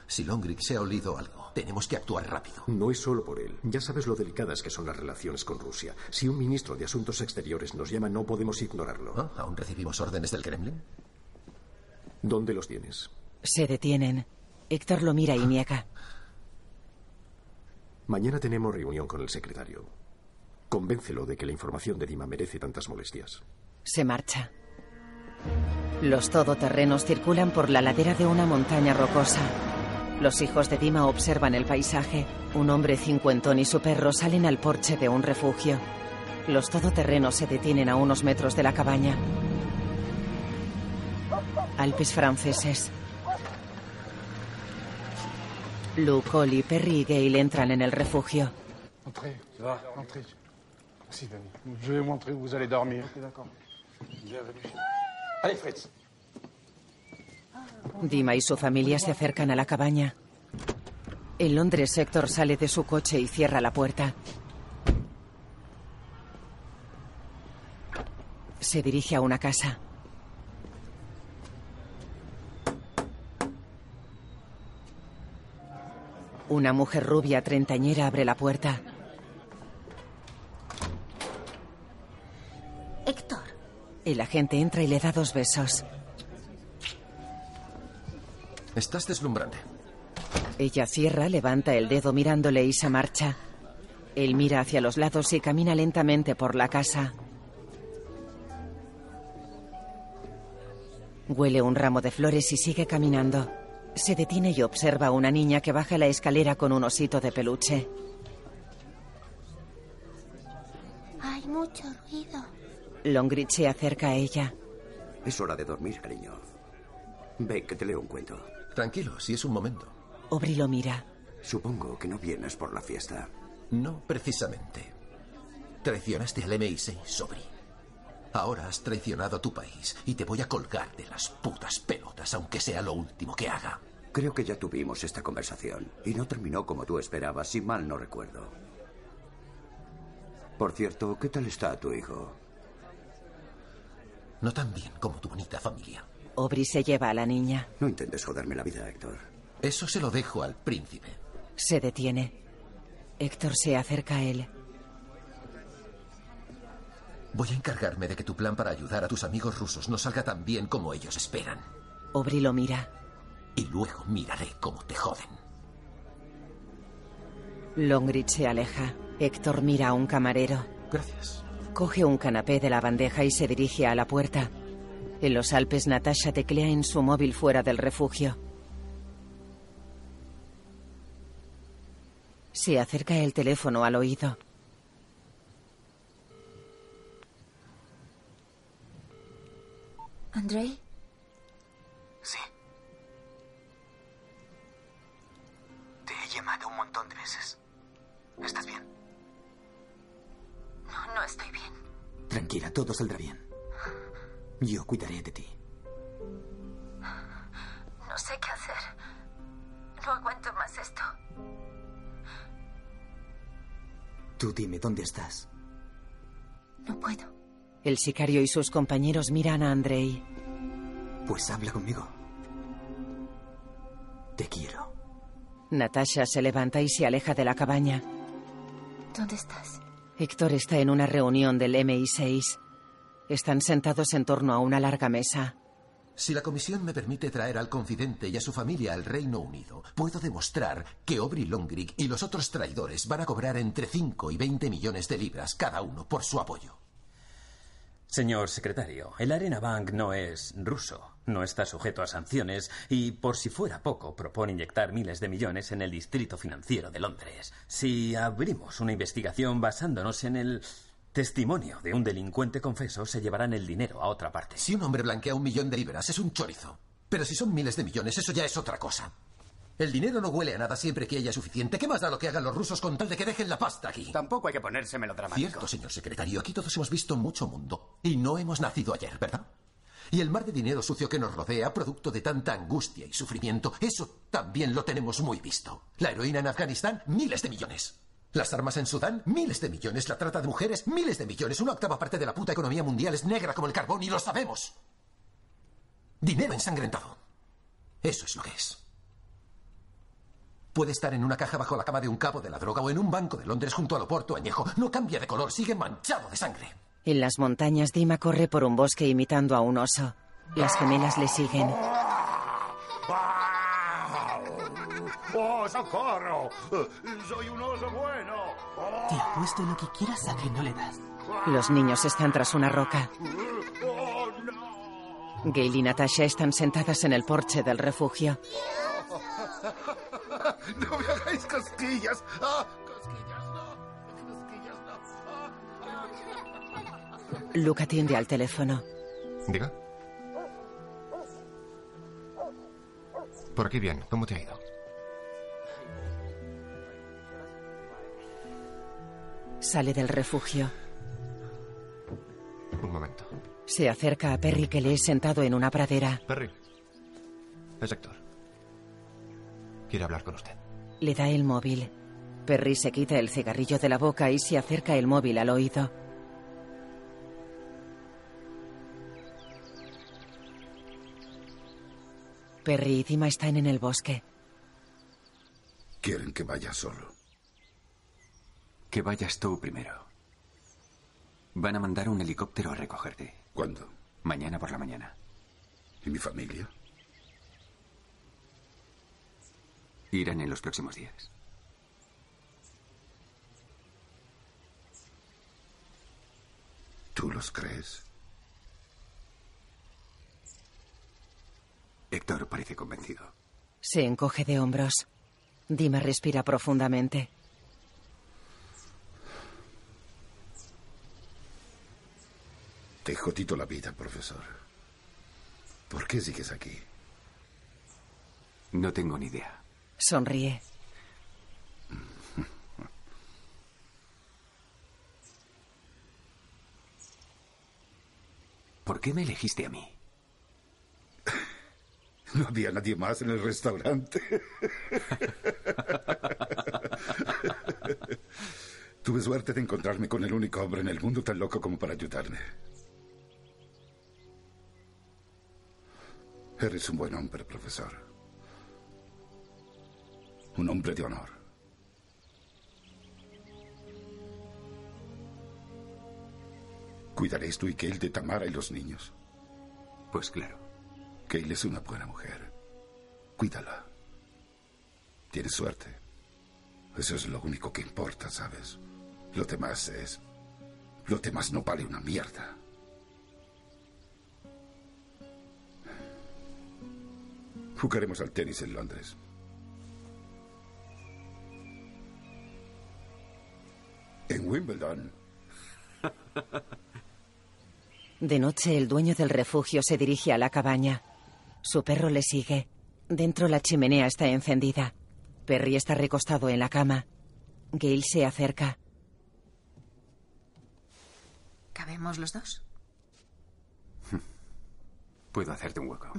Si Longrick se ha olido algo, tenemos que actuar rápido. No es solo por él. Ya sabes lo delicadas que son las relaciones con Rusia. Si un ministro de Asuntos Exteriores nos llama, no podemos ignorarlo. ¿Ah? ¿Aún recibimos órdenes del Kremlin? ¿Dónde los tienes? Se detienen. Héctor lo mira y niega. Mañana tenemos reunión con el secretario. Convéncelo de que la información de Dima merece tantas molestias. Se marcha. Los todoterrenos circulan por la ladera de una montaña rocosa. Los hijos de Dima observan el paisaje. Un hombre cincuentón y su perro salen al porche de un refugio. Los todoterrenos se detienen a unos metros de la cabaña. Alpes franceses. Luke, Oli, Perry y Gale entran en el refugio. Entrez, va Entrez. Merci, Danny. Je vais vous montrer où vous allez dormir. Ok, d'accord. Bienvenue. Allez, Fritz. Dima y su familia se acercan a la cabaña. En Londres, Héctor sale de su coche y cierra la puerta. Se dirige a una casa. Una mujer rubia treintañera abre la puerta. Héctor. El agente entra y le da dos besos. Estás deslumbrante. Ella cierra, levanta el dedo mirándole y se marcha. Él mira hacia los lados y camina lentamente por la casa. Huele un ramo de flores y sigue caminando. Se detiene y observa a una niña que baja la escalera con un osito de peluche. Hay mucho ruido. Longridge se acerca a ella. Es hora de dormir, cariño. Ve que te leo un cuento. Tranquilo, si es un momento. Aubrey lo mira. Supongo que no vienes por la fiesta. No, precisamente. Traicionaste al MI6, Sobri. Ahora has traicionado a tu país y te voy a colgar de las putas pelotas, aunque sea lo último que haga. Creo que ya tuvimos esta conversación y no terminó como tú esperabas, si mal no recuerdo. Por cierto, ¿qué tal está tu hijo? No tan bien como tu bonita familia. Aubrey se lleva a la niña. No intentes joderme la vida, Héctor. Eso se lo dejo al príncipe. Se detiene. Héctor se acerca a él. Voy a encargarme de que tu plan para ayudar a tus amigos rusos no salga tan bien como ellos esperan. Aubrey lo mira. Y luego miraré cómo te joden. Longridge se aleja. Héctor mira a un camarero. Gracias. Coge un canapé de la bandeja y se dirige a la puerta. En los Alpes, Natasha teclea en su móvil fuera del refugio. Se acerca el teléfono al oído. ¿Andrei? Sicario y sus compañeros miran a Andrei. Pues habla conmigo. Te quiero. Natasha se levanta y se aleja de la cabaña. ¿Dónde estás? Héctor está en una reunión del MI6. Están sentados en torno a una larga mesa. Si la comisión me permite traer al confidente y a su familia al Reino Unido, puedo demostrar que Aubrey Longrick y los otros traidores van a cobrar entre 5 y 20 millones de libras cada uno por su apoyo. Señor secretario, el Arena Bank no es ruso, no está sujeto a sanciones y, por si fuera poco, propone inyectar miles de millones en el distrito financiero de Londres. Si abrimos una investigación basándonos en el testimonio de un delincuente confeso, se llevarán el dinero a otra parte. Si un hombre blanquea un millón de libras, es un chorizo. Pero si son miles de millones, eso ya es otra cosa. El dinero no huele a nada siempre que haya suficiente. ¿Qué más da lo que hagan los rusos con tal de que dejen la pasta aquí? Tampoco hay que ponerse melodramático. Cierto, señor secretario. Aquí todos hemos visto mucho mundo. Y no hemos nacido ayer, ¿verdad? Y el mar de dinero sucio que nos rodea, producto de tanta angustia y sufrimiento, eso también lo tenemos muy visto. La heroína en Afganistán, miles de millones. Las armas en Sudán, miles de millones. La trata de mujeres, miles de millones. Una octava parte de la puta economía mundial es negra como el carbón y lo sabemos. Dinero ensangrentado. Eso es lo que es. Puede estar en una caja bajo la cama de un cabo de la droga o en un banco de Londres junto al Oporto añejo. No cambia de color, sigue manchado de sangre. En las montañas, Dima corre por un bosque imitando a un oso. Las gemelas le siguen. ¡Oh, socorro! ¡Soy un oso bueno! Te apuesto lo que quieras a que no le das. Los niños están tras una roca. Gail y Natasha están sentadas en el porche del refugio. ¡No me hagáis cosquillas! ¡Ah! ¡Cosquillas no! ¡Cosquillas no! Luke atiende al teléfono. Diga. Por aquí bien. ¿Cómo te ha ido? Sale del refugio. Un momento. Se acerca a Perry que le es sentado en una pradera. Perry. Es Héctor. Quiere hablar con usted. Le da el móvil. Perry se quita el cigarrillo de la boca y se acerca el móvil al oído. Perry y Dima están en el bosque. Quieren que vaya solo. Que vayas tú primero. Van a mandar un helicóptero a recogerte. ¿Cuándo? Mañana por la mañana. ¿Y mi familia? Irán en los próximos días. ¿Tú los crees? Héctor parece convencido. Se encoge de hombros. Dima respira profundamente. Te he jodido la vida, profesor. ¿Por qué sigues aquí? No tengo ni idea. Sonríe. ¿Por qué me elegiste a mí? No había nadie más en el restaurante. Tuve suerte de encontrarme con el único hombre en el mundo tan loco como para ayudarme. Eres un buen hombre, profesor. Un hombre de honor. ¿Cuidaréis tú y Gail de Tamara y los niños? Pues claro. Gail es una buena mujer. Cuídala. Tienes suerte. Eso es lo único que importa, ¿sabes? Lo demás es... Lo demás no vale una mierda. Jugaremos al tenis en Londres. En Wimbledon. De noche, el dueño del refugio se dirige a la cabaña. Su perro le sigue. Dentro la chimenea está encendida. Perry está recostado en la cama. Gail se acerca. ¿Cabemos los dos? Puedo hacerte un hueco.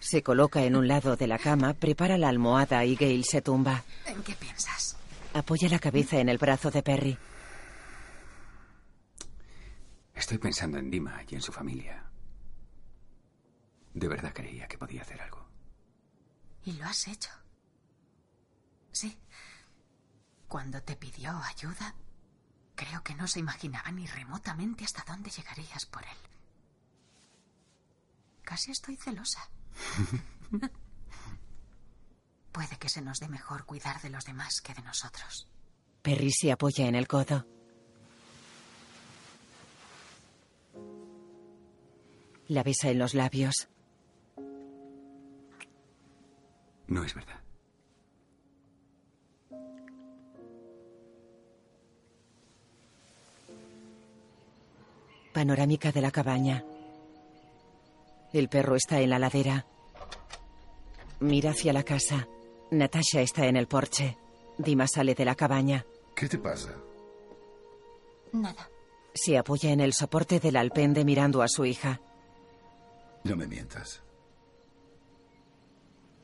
Se coloca en un lado de la cama, prepara la almohada y Gail se tumba. ¿En qué piensas? Apoya la cabeza en el brazo de Perry. Estoy pensando en Dima y en su familia. De verdad creía que podía hacer algo. Y lo has hecho. Sí. Cuando te pidió ayuda, creo que no se imaginaba ni remotamente hasta dónde llegarías por él. Casi estoy celosa. Puede que se nos dé mejor cuidar de los demás que de nosotros. Perry se apoya en el codo. La besa en los labios. No es verdad. Panorámica de la cabaña. El perro está en la ladera. Mira hacia la casa. Natasha está en el porche. Dima sale de la cabaña. ¿Qué te pasa? Nada. Se apoya en el soporte del alpende mirando a su hija. No me mientas.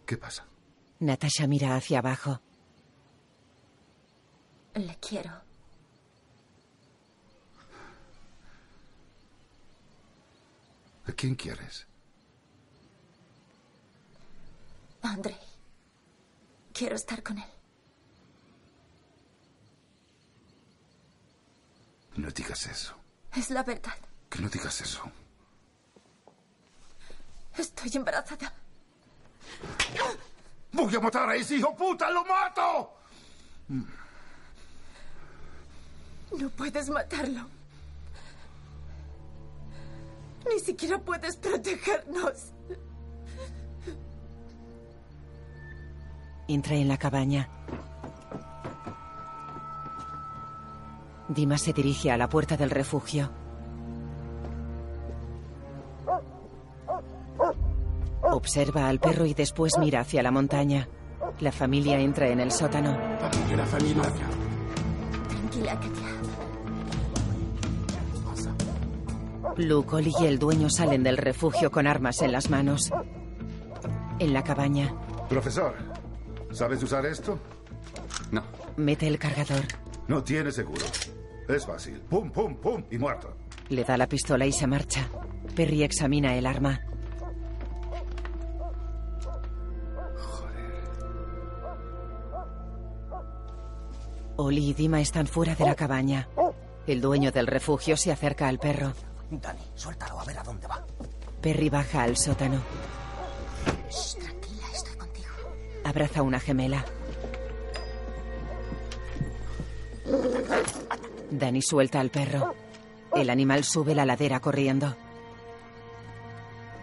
¿Qué pasa? Natasha mira hacia abajo. Le quiero. ¿A quién quieres? Andrei. Quiero estar con él. No digas eso. Es la verdad. Que no digas eso. Estoy embarazada. ¡Voy a matar a ese hijo puta! ¡Lo mato! No puedes matarlo. Ni siquiera puedes protegernos. Entra en la cabaña. Dima se dirige a la puerta del refugio. Observa al perro y después mira hacia la montaña. La familia entra en el sótano. La familia. Tranquila, Katia. Luke, Oli y el dueño salen del refugio con armas en las manos. En la cabaña, Profesor, ¿sabes usar esto? No. mete el cargador. No tiene seguro. Es fácil. Pum, pum, pum y muerto. Le da la pistola y se marcha. Perry examina el arma. Oli y Dima están fuera de la cabaña. El dueño del refugio se acerca al perro. Dani, suéltalo a ver a dónde va. Perry baja al sótano. Shh, tranquila, estoy contigo. Abraza una gemela. Dani suelta al perro. El animal sube la ladera corriendo.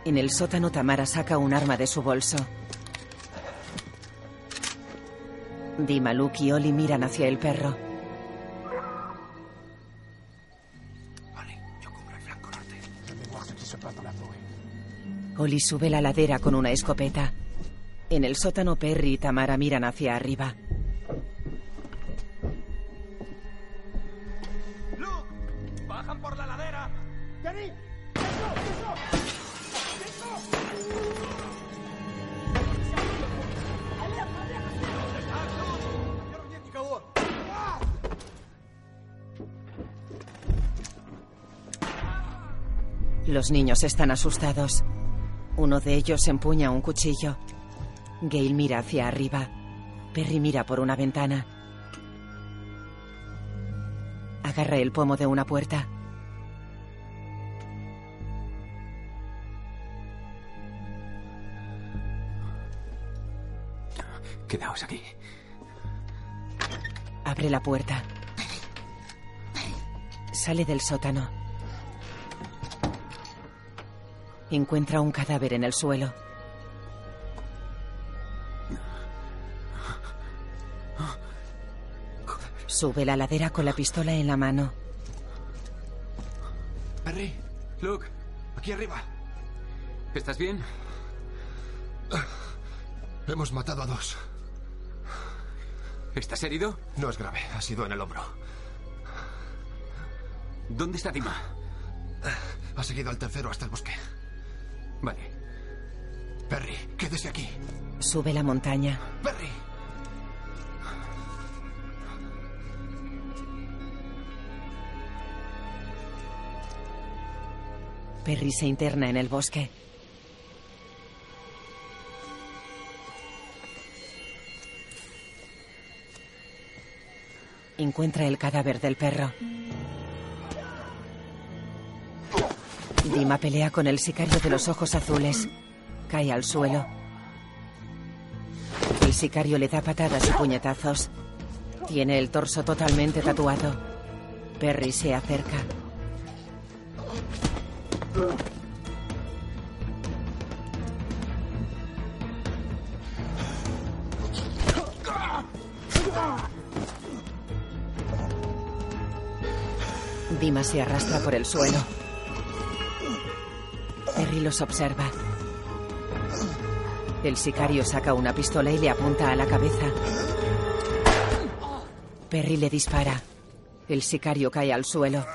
En el sótano Tamara saca un arma de su bolso. Dima, Luke y Oli miran hacia el perro. Oli sube la ladera con una escopeta. En el sótano Perry y Tamara miran hacia arriba. ¡Bajan por la ladera! ¡Dani! Los niños están asustados. Uno de ellos empuña un cuchillo. Gail mira hacia arriba. Perry mira por una ventana. Agarra el pomo de una puerta. Quedaos aquí. Abre la puerta. Sale del sótano. Encuentra un cadáver en el suelo. Sube la ladera con la pistola en la mano. Perry, Luke, aquí arriba. ¿Estás bien? Hemos matado a dos. ¿Estás herido? No es grave, ha sido en el hombro. ¿Dónde está Dima? Ha seguido al tercero hasta el bosque. Vale. Perry, quédese aquí. Sube la montaña. Perry. Perry se interna en el bosque. Encuentra el cadáver del perro. Dima pelea con el sicario de los ojos azules. Cae al suelo. El sicario le da patadas y puñetazos. Tiene el torso totalmente tatuado. Perry se acerca. Dima se arrastra por el suelo. Perry los observa. El sicario saca una pistola y le apunta a la cabeza. Perry le dispara. El sicario cae al suelo.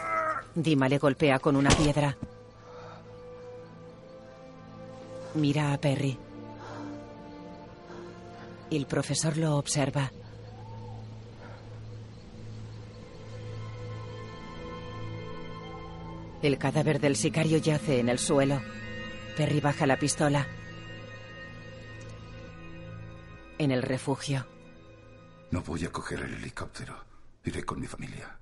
Dima le golpea con una piedra. Mira a Perry. El profesor lo observa. El cadáver del sicario yace en el suelo. Perry baja la pistola. En el refugio. No voy a coger el helicóptero. Iré con mi familia.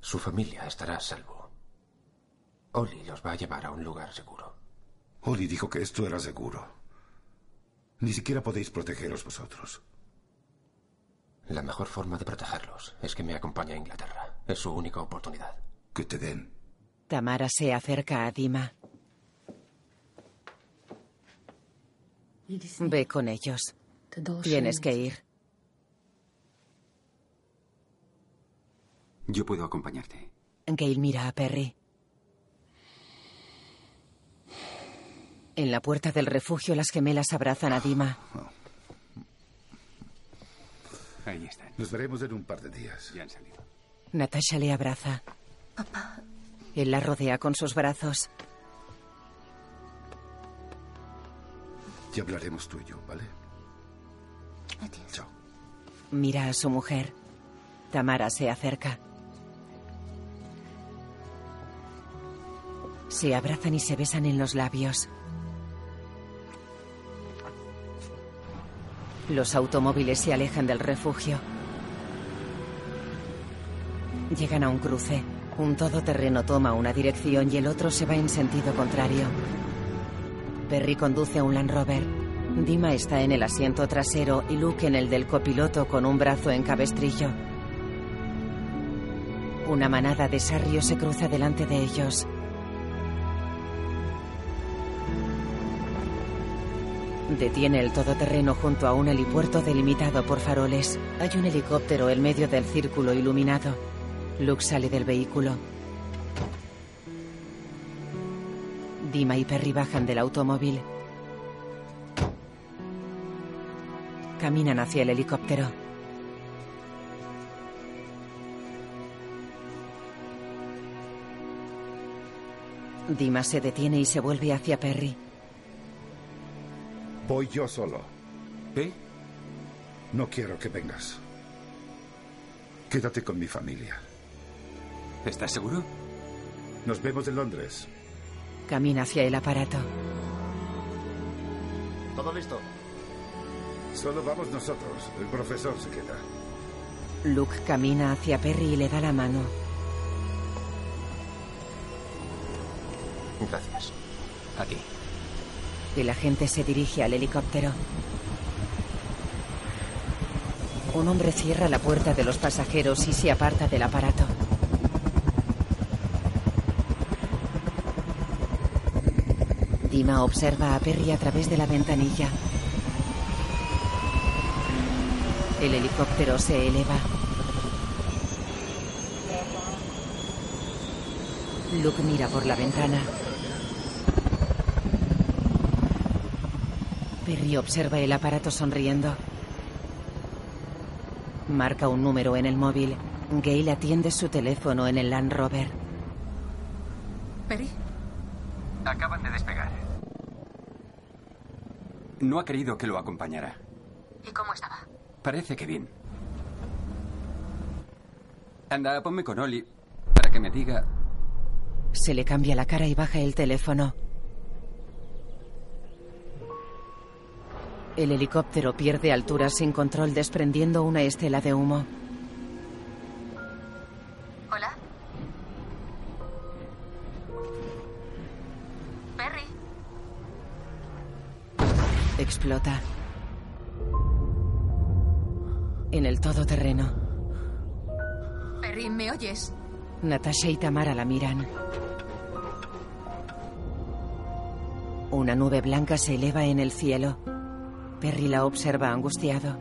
Su familia estará a salvo. Oli los va a llevar a un lugar seguro. Oli dijo que esto era seguro. Ni siquiera podéis protegeros vosotros. La mejor forma de protegerlos es que me acompañe a Inglaterra. Es su única oportunidad. Que te den. Tamara se acerca a Dima. Ve con ellos. Tienes que ir. Yo puedo acompañarte. Gail mira a Perry. En la puerta del refugio las gemelas abrazan a Dima. Ahí están. Nos veremos en un par de días. Ya han salido. Natasha le abraza. Papá. Él la rodea con sus brazos. Ya hablaremos tú y yo, ¿vale? Adiós. Chao. Mira a su mujer. Tamara se acerca. Se abrazan y se besan en los labios. Los automóviles se alejan del refugio. Llegan a un cruce. Un todoterreno toma una dirección y el otro se va en sentido contrario. Perry conduce un Land Rover. Dima está en el asiento trasero y Luke en el del copiloto con un brazo en cabestrillo. Una manada de sarrios se cruza delante de ellos. Detiene el todoterreno junto a un helipuerto delimitado por faroles. Hay un helicóptero en medio del círculo iluminado. Luke sale del vehículo. Dima y Perry bajan del automóvil. Caminan hacia el helicóptero. Dima se detiene y se vuelve hacia Perry. Voy yo solo. ¿Eh? No quiero que vengas. Quédate con mi familia. ¿Estás seguro? Nos vemos en Londres. Camina hacia el aparato. ¿Todo listo? Solo vamos nosotros. El profesor se queda. Luke camina hacia Perry y le da la mano. Gracias. Aquí. El agente se dirige al helicóptero. Un hombre cierra la puerta de los pasajeros y se aparta del aparato. Dima observa a Perry a través de la ventanilla. El helicóptero se eleva. Luke mira por la ventana. Perry observa el aparato sonriendo. Marca un número en el móvil. Gail atiende su teléfono en el Land Rover. Perry. Acaban de despegar. No ha querido que lo acompañara. ¿Y cómo estaba? Parece que bien. Anda, ponme con Oli para que me diga. Se le cambia la cara y baja el teléfono. El helicóptero pierde altura sin control desprendiendo una estela de humo. Explota. En el todoterreno. Perry, ¿me oyes? Natasha y Tamara la miran. Una nube blanca se eleva en el cielo. Perry la observa angustiado.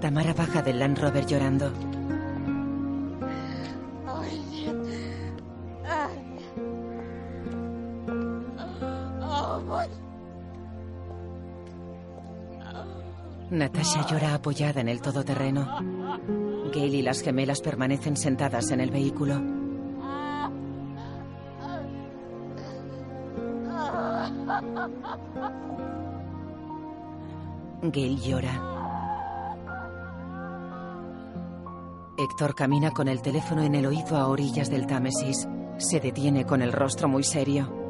Tamara baja del Land Rover llorando. Natasha llora apoyada en el todoterreno. Gail y las gemelas permanecen sentadas en el vehículo. Gail llora. Héctor camina con el teléfono en el oído a orillas del Támesis. Se detiene con el rostro muy serio.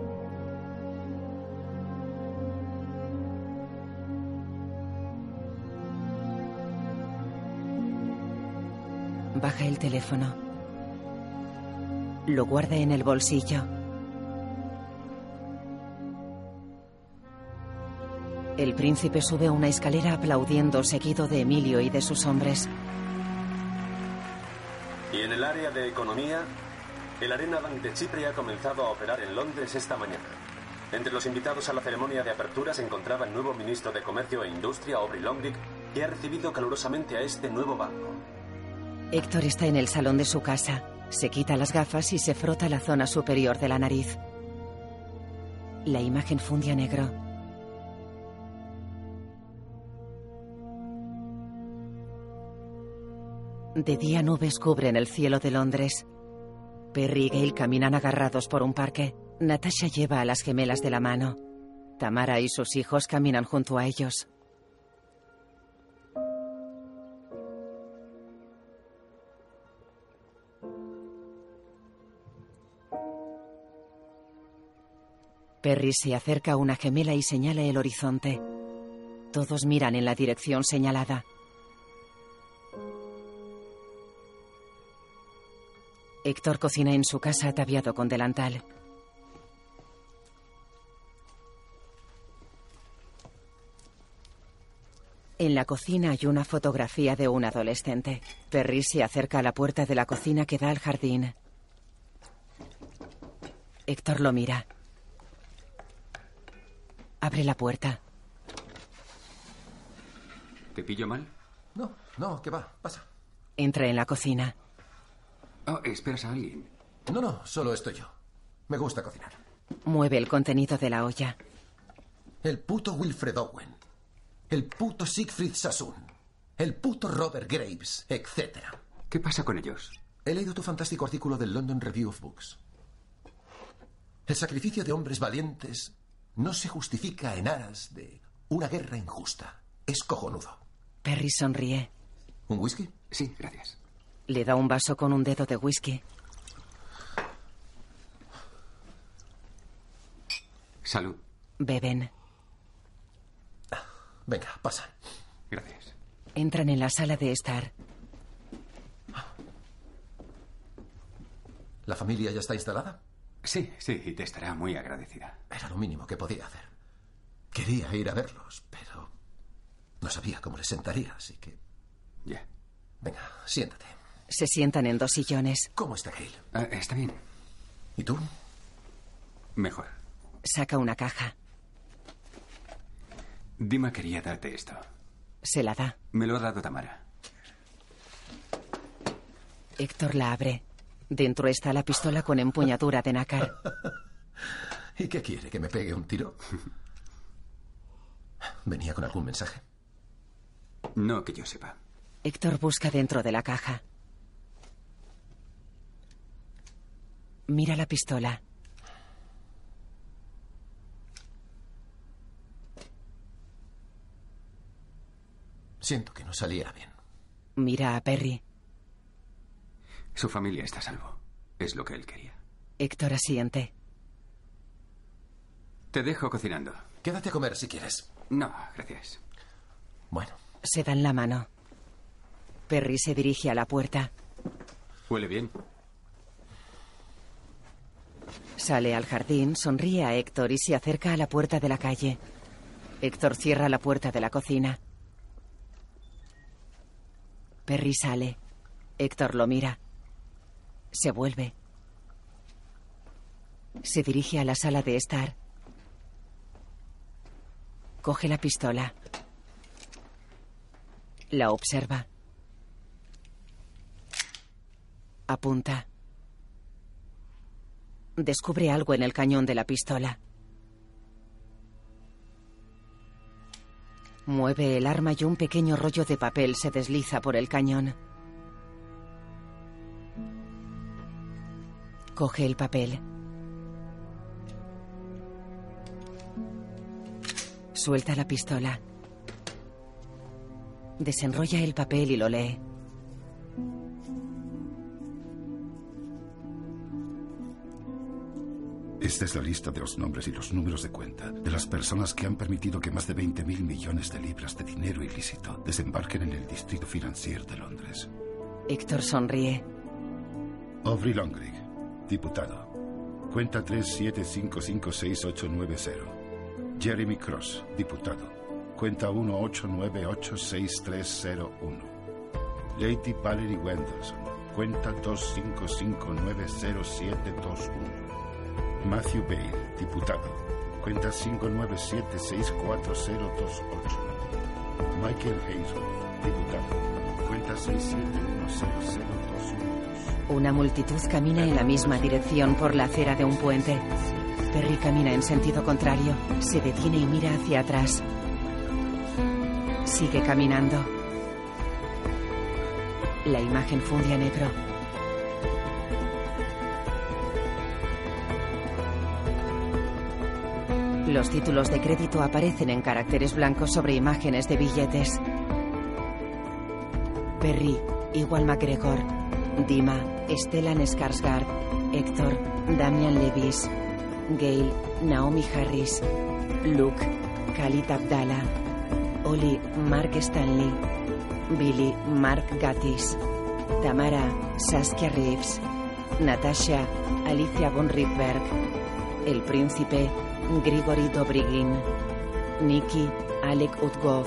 El teléfono. Lo guarda en el bolsillo. El príncipe sube una escalera aplaudiendo seguido de Emilio y de sus hombres. Y en el área de economía, el Arena Bank de Chipre ha comenzado a operar en Londres esta mañana. Entre los invitados a la ceremonia de apertura se encontraba el nuevo ministro de Comercio e Industria, Aubrey Longdick, que ha recibido calurosamente a este nuevo banco. Héctor está en el salón de su casa. Se quita las gafas y se frota la zona superior de la nariz. La imagen funde negro. De día nubes cubren el cielo de Londres. Perry y Gail caminan agarrados por un parque. Natasha lleva a las gemelas de la mano. Tamara y sus hijos caminan junto a ellos. Perry se acerca a una gemela y señala el horizonte. Todos miran en la dirección señalada. Héctor cocina en su casa ataviado con delantal. En la cocina hay una fotografía de un adolescente. Perry se acerca a la puerta de la cocina que da al jardín. Héctor lo mira. Abre la puerta. ¿Te pillo mal? No, no, que va, pasa. Entra en la cocina. Oh, ¿esperas a alguien? No, no, solo estoy yo. Me gusta cocinar. Mueve el contenido de la olla. El puto Wilfred Owen. El puto Siegfried Sassoon. El puto Robert Graves, etc. ¿Qué pasa con ellos? He leído tu fantástico artículo del London Review of Books. El sacrificio de hombres valientes no se justifica en aras de una guerra injusta. Es cojonudo. Perry sonríe. ¿Un whisky? Sí, gracias. Le da un vaso con un dedo de whisky. Salud. Beben. Venga, pasa. Gracias. Entran en la sala de estar. ¿La familia ya está instalada? Sí, sí, y te estará muy agradecida. Era lo mínimo que podía hacer. Quería ir a verlos, pero no sabía cómo les sentaría, así que... Ya. Venga, siéntate. Se sientan en dos sillones. ¿Cómo está Gail? Ah, está bien. ¿Y tú? Mejor. Saca una caja. Dima quería darte esto. Se la da. Me lo ha dado Tamara. Héctor la abre. Dentro está la pistola con empuñadura de nácar. ¿Y qué quiere? ¿Que me pegue un tiro? ¿Venía con algún mensaje? No que yo sepa. Héctor busca dentro de la caja. Mira la pistola. Siento que no saliera bien. Mira a Perry. Su familia está a salvo. Es lo que él quería. Héctor asiente. Te dejo cocinando. Quédate a comer si quieres. No, gracias. Bueno. Se dan la mano. Perry se dirige a la puerta. ¿Huele bien? Sale al jardín, sonríe a Héctor y se acerca a la puerta de la calle. Héctor cierra la puerta de la cocina. Perry sale. Héctor lo mira. Se vuelve. Se dirige a la sala de estar. Coge la pistola. La observa. Apunta. Descubre algo en el cañón de la pistola. Mueve el arma y un pequeño rollo de papel se desliza por el cañón. Coge el papel. Suelta la pistola. Desenrolla el papel y lo lee. Esta es la lista de los nombres y los números de cuenta de las personas que han permitido que más de 20 mil millones de libras de dinero ilícito desembarquen en el distrito financiero de Londres. Héctor sonríe. Aubrey Longrig, diputado. Cuenta 37556890. Jeremy Cross, diputado. Cuenta 18986301. Lady Valerie Wendelson. Cuenta 25590721. Matthew Bale, diputado. Cuenta 597640028. Michael Hazel, diputado. Cuenta 6710021. Una multitud camina en la misma dirección por la acera de un puente. Perry camina en sentido contrario. Se detiene y mira hacia atrás. Sigue caminando. La imagen funde a negro. Los títulos de crédito aparecen en caracteres blancos sobre imágenes de billetes. Perry, Igual McGregor, Dima, Stellan Skarsgård, Héctor, Damian Levis, Gail, Naomi Harris, Luke, Khalid Abdallah, Oli, Mark Stanley, Billy, Mark Gatiss, Tamara, Saskia Reeves, Natasha, Alicia von Rydberg, El Príncipe, Grigory Dobrigin, Nikki, Alec Utgov,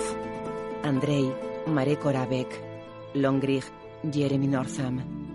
Andrei, Marek Oravec, Longrig, Jeremy Northam.